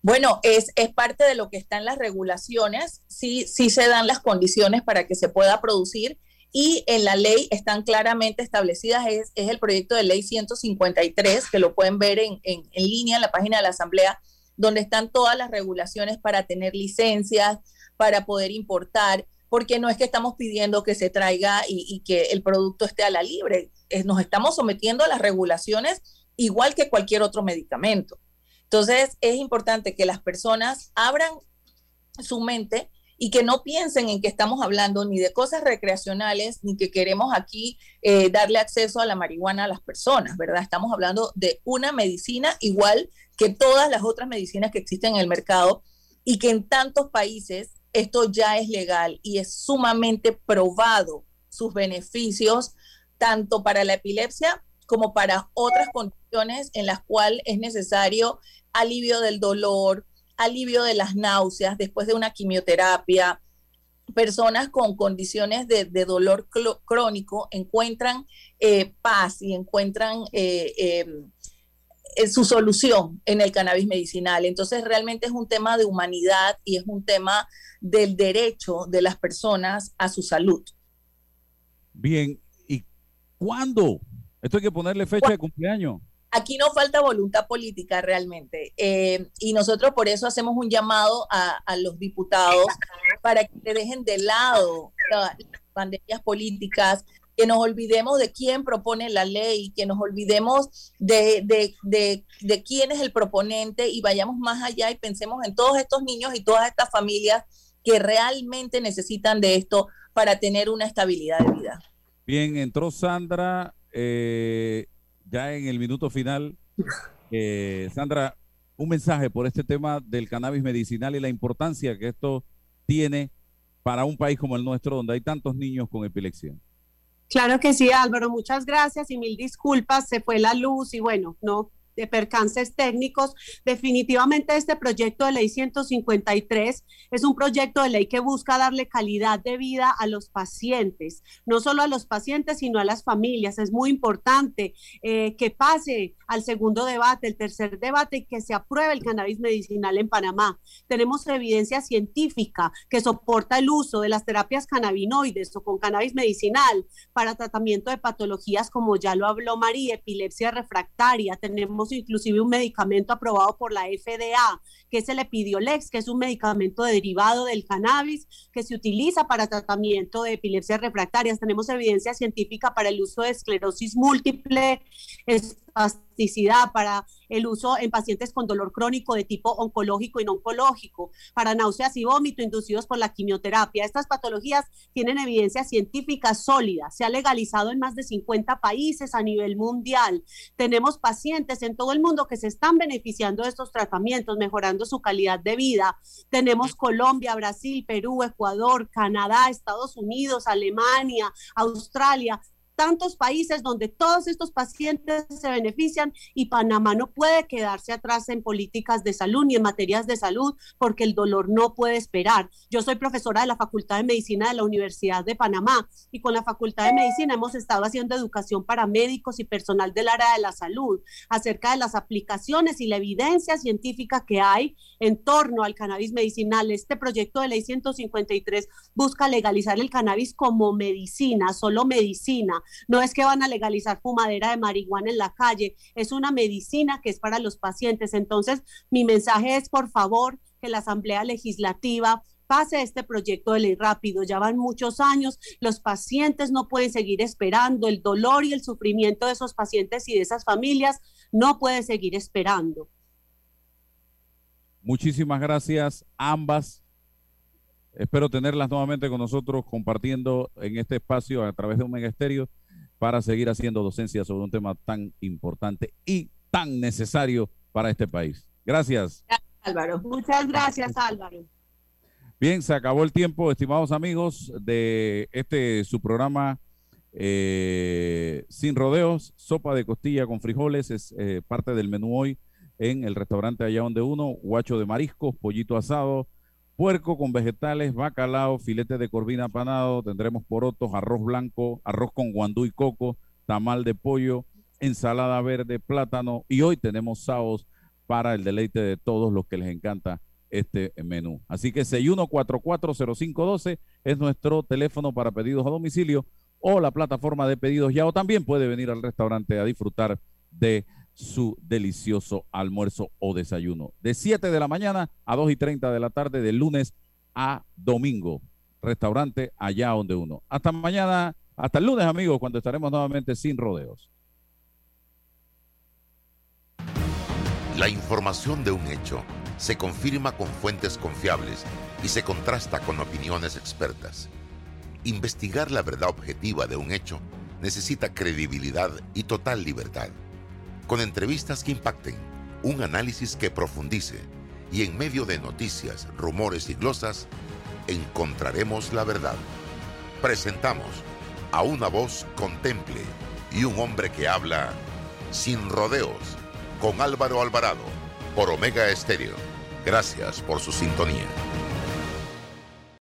Bueno, es, es parte de lo que está en las regulaciones, sí, sí se dan las condiciones para que se pueda producir y en la ley están claramente establecidas, es, es el proyecto de ley 153, que lo pueden ver en, en, en línea en la página de la Asamblea, donde están todas las regulaciones para tener licencias, para poder importar, porque no es que estamos pidiendo que se traiga y, que el producto esté a la libre, nos estamos sometiendo a las regulaciones igual que cualquier otro medicamento. Entonces es importante que las personas abran su mente y que no piensen en que estamos hablando ni de cosas recreacionales, ni que queremos aquí eh, darle acceso a la marihuana a las personas, ¿verdad? Estamos hablando de una medicina igual que todas las otras medicinas que existen en el mercado y que en tantos países esto ya es legal y es sumamente probado sus beneficios tanto para la epilepsia como para otras condiciones en las cuales es necesario alivio del dolor, alivio de las náuseas después de una quimioterapia. Personas con condiciones de, dolor crónico encuentran eh, paz y encuentran eh, em, su solución en el cannabis medicinal. Entonces realmente es un tema de humanidad y es un tema del derecho de las personas a su salud. Bien, ¿y cuándo? Esto hay que ponerle fecha de cumpleaños. Aquí no falta voluntad política realmente. Eh, y nosotros por eso hacemos un llamado a, los diputados para que dejen de lado las pandemias políticas, que nos olvidemos de quién propone la ley, que nos olvidemos de, de, quién es el proponente y vayamos más allá y pensemos en todos estos niños y todas estas familias que realmente necesitan de esto para tener una estabilidad de vida. Bien, entró Sandra eh, ya en el minuto final. Eh, Sandra, un mensaje por este tema del cannabis medicinal y la importancia que esto tiene para un país como el nuestro, donde hay tantos niños con epilepsia. Claro que sí, Álvaro, muchas gracias y mil disculpas, se fue la luz y bueno, no de percances técnicos. Definitivamente este proyecto de ley 153 es un proyecto de ley que busca darle calidad de vida a los pacientes, no solo a los pacientes, sino a las familias. Es muy importante eh, que pase al segundo debate, el tercer debate y que se apruebe el cannabis medicinal en Panamá. Tenemos evidencia científica que soporta el uso de las terapias cannabinoides o con cannabis medicinal para tratamiento de patologías como ya lo habló María, epilepsia refractaria. Tenemos inclusive un medicamento aprobado por la FDA, que es el Epidiolex, que es un medicamento derivado del cannabis que se utiliza para tratamiento de epilepsias refractarias. Tenemos evidencia científica para el uso de esclerosis múltiple, espasticidad, para el uso en pacientes con dolor crónico de tipo oncológico y no oncológico, para náuseas y vómito inducidos por la quimioterapia. Estas patologías tienen evidencia científica sólida, se ha legalizado en más de 50 países a nivel mundial. Tenemos pacientes en todo el mundo que se están beneficiando de estos tratamientos, mejorando su calidad de vida. Tenemos Colombia, Brasil, Perú, Ecuador, Canadá, Estados Unidos, Alemania, Australia, tantos países donde todos estos pacientes se benefician y Panamá no puede quedarse atrás en políticas de salud ni en materias de salud porque el dolor no puede esperar. Yo soy profesora de la Facultad de Medicina de la Universidad de Panamá y con la Facultad de Medicina hemos estado haciendo educación para médicos y personal del área de la salud acerca de las aplicaciones y la evidencia científica que hay en torno al cannabis medicinal. Este proyecto de ley 153 busca legalizar el cannabis como medicina, solo medicina no es que van a legalizar fumadera de marihuana en la calle, es una medicina que es para los pacientes. Entonces, mi mensaje es, por favor, que la Asamblea Legislativa pase este proyecto de ley rápido. Ya van muchos años, los pacientes no pueden seguir esperando, el dolor y el sufrimiento de esos pacientes y de esas familias no puede seguir esperando. Muchísimas gracias ambas. Espero tenerlas nuevamente con nosotros compartiendo en este espacio a través de un megasterio para seguir haciendo docencia sobre un tema tan importante y tan necesario para este país. Gracias. Álvaro. Muchas gracias, Álvaro. Bien, se acabó el tiempo, estimados amigos, de este su programa eh, Sin Rodeos, sopa de costilla con frijoles, es eh, parte del menú hoy en el restaurante allá donde uno, guacho de mariscos, pollito asado, puerco con vegetales, bacalao, filete de corvina panado, tendremos porotos, arroz blanco, arroz con guandú y coco, tamal de pollo, ensalada verde, plátano y hoy tenemos saos para el deleite de todos los que les encanta este menú. Así que 61440512 es nuestro teléfono para pedidos a domicilio o la plataforma de pedidos ya o también puede venir al restaurante a disfrutar de su delicioso almuerzo o desayuno. De 7 de la mañana a 2 y 30 de la tarde, de lunes a domingo. Restaurante allá donde uno. Hasta mañana, hasta el lunes, amigos, cuando estaremos nuevamente sin rodeos. La información de un hecho se confirma con fuentes confiables y se contrasta con opiniones expertas. Investigar la verdad objetiva de un hecho necesita credibilidad y total libertad con entrevistas que impacten, un análisis que profundice y en medio de noticias, rumores y glosas, encontraremos la verdad. Presentamos a una voz contemple y un hombre que habla sin rodeos con Álvaro Alvarado por Omega Estéreo. Gracias por su sintonía.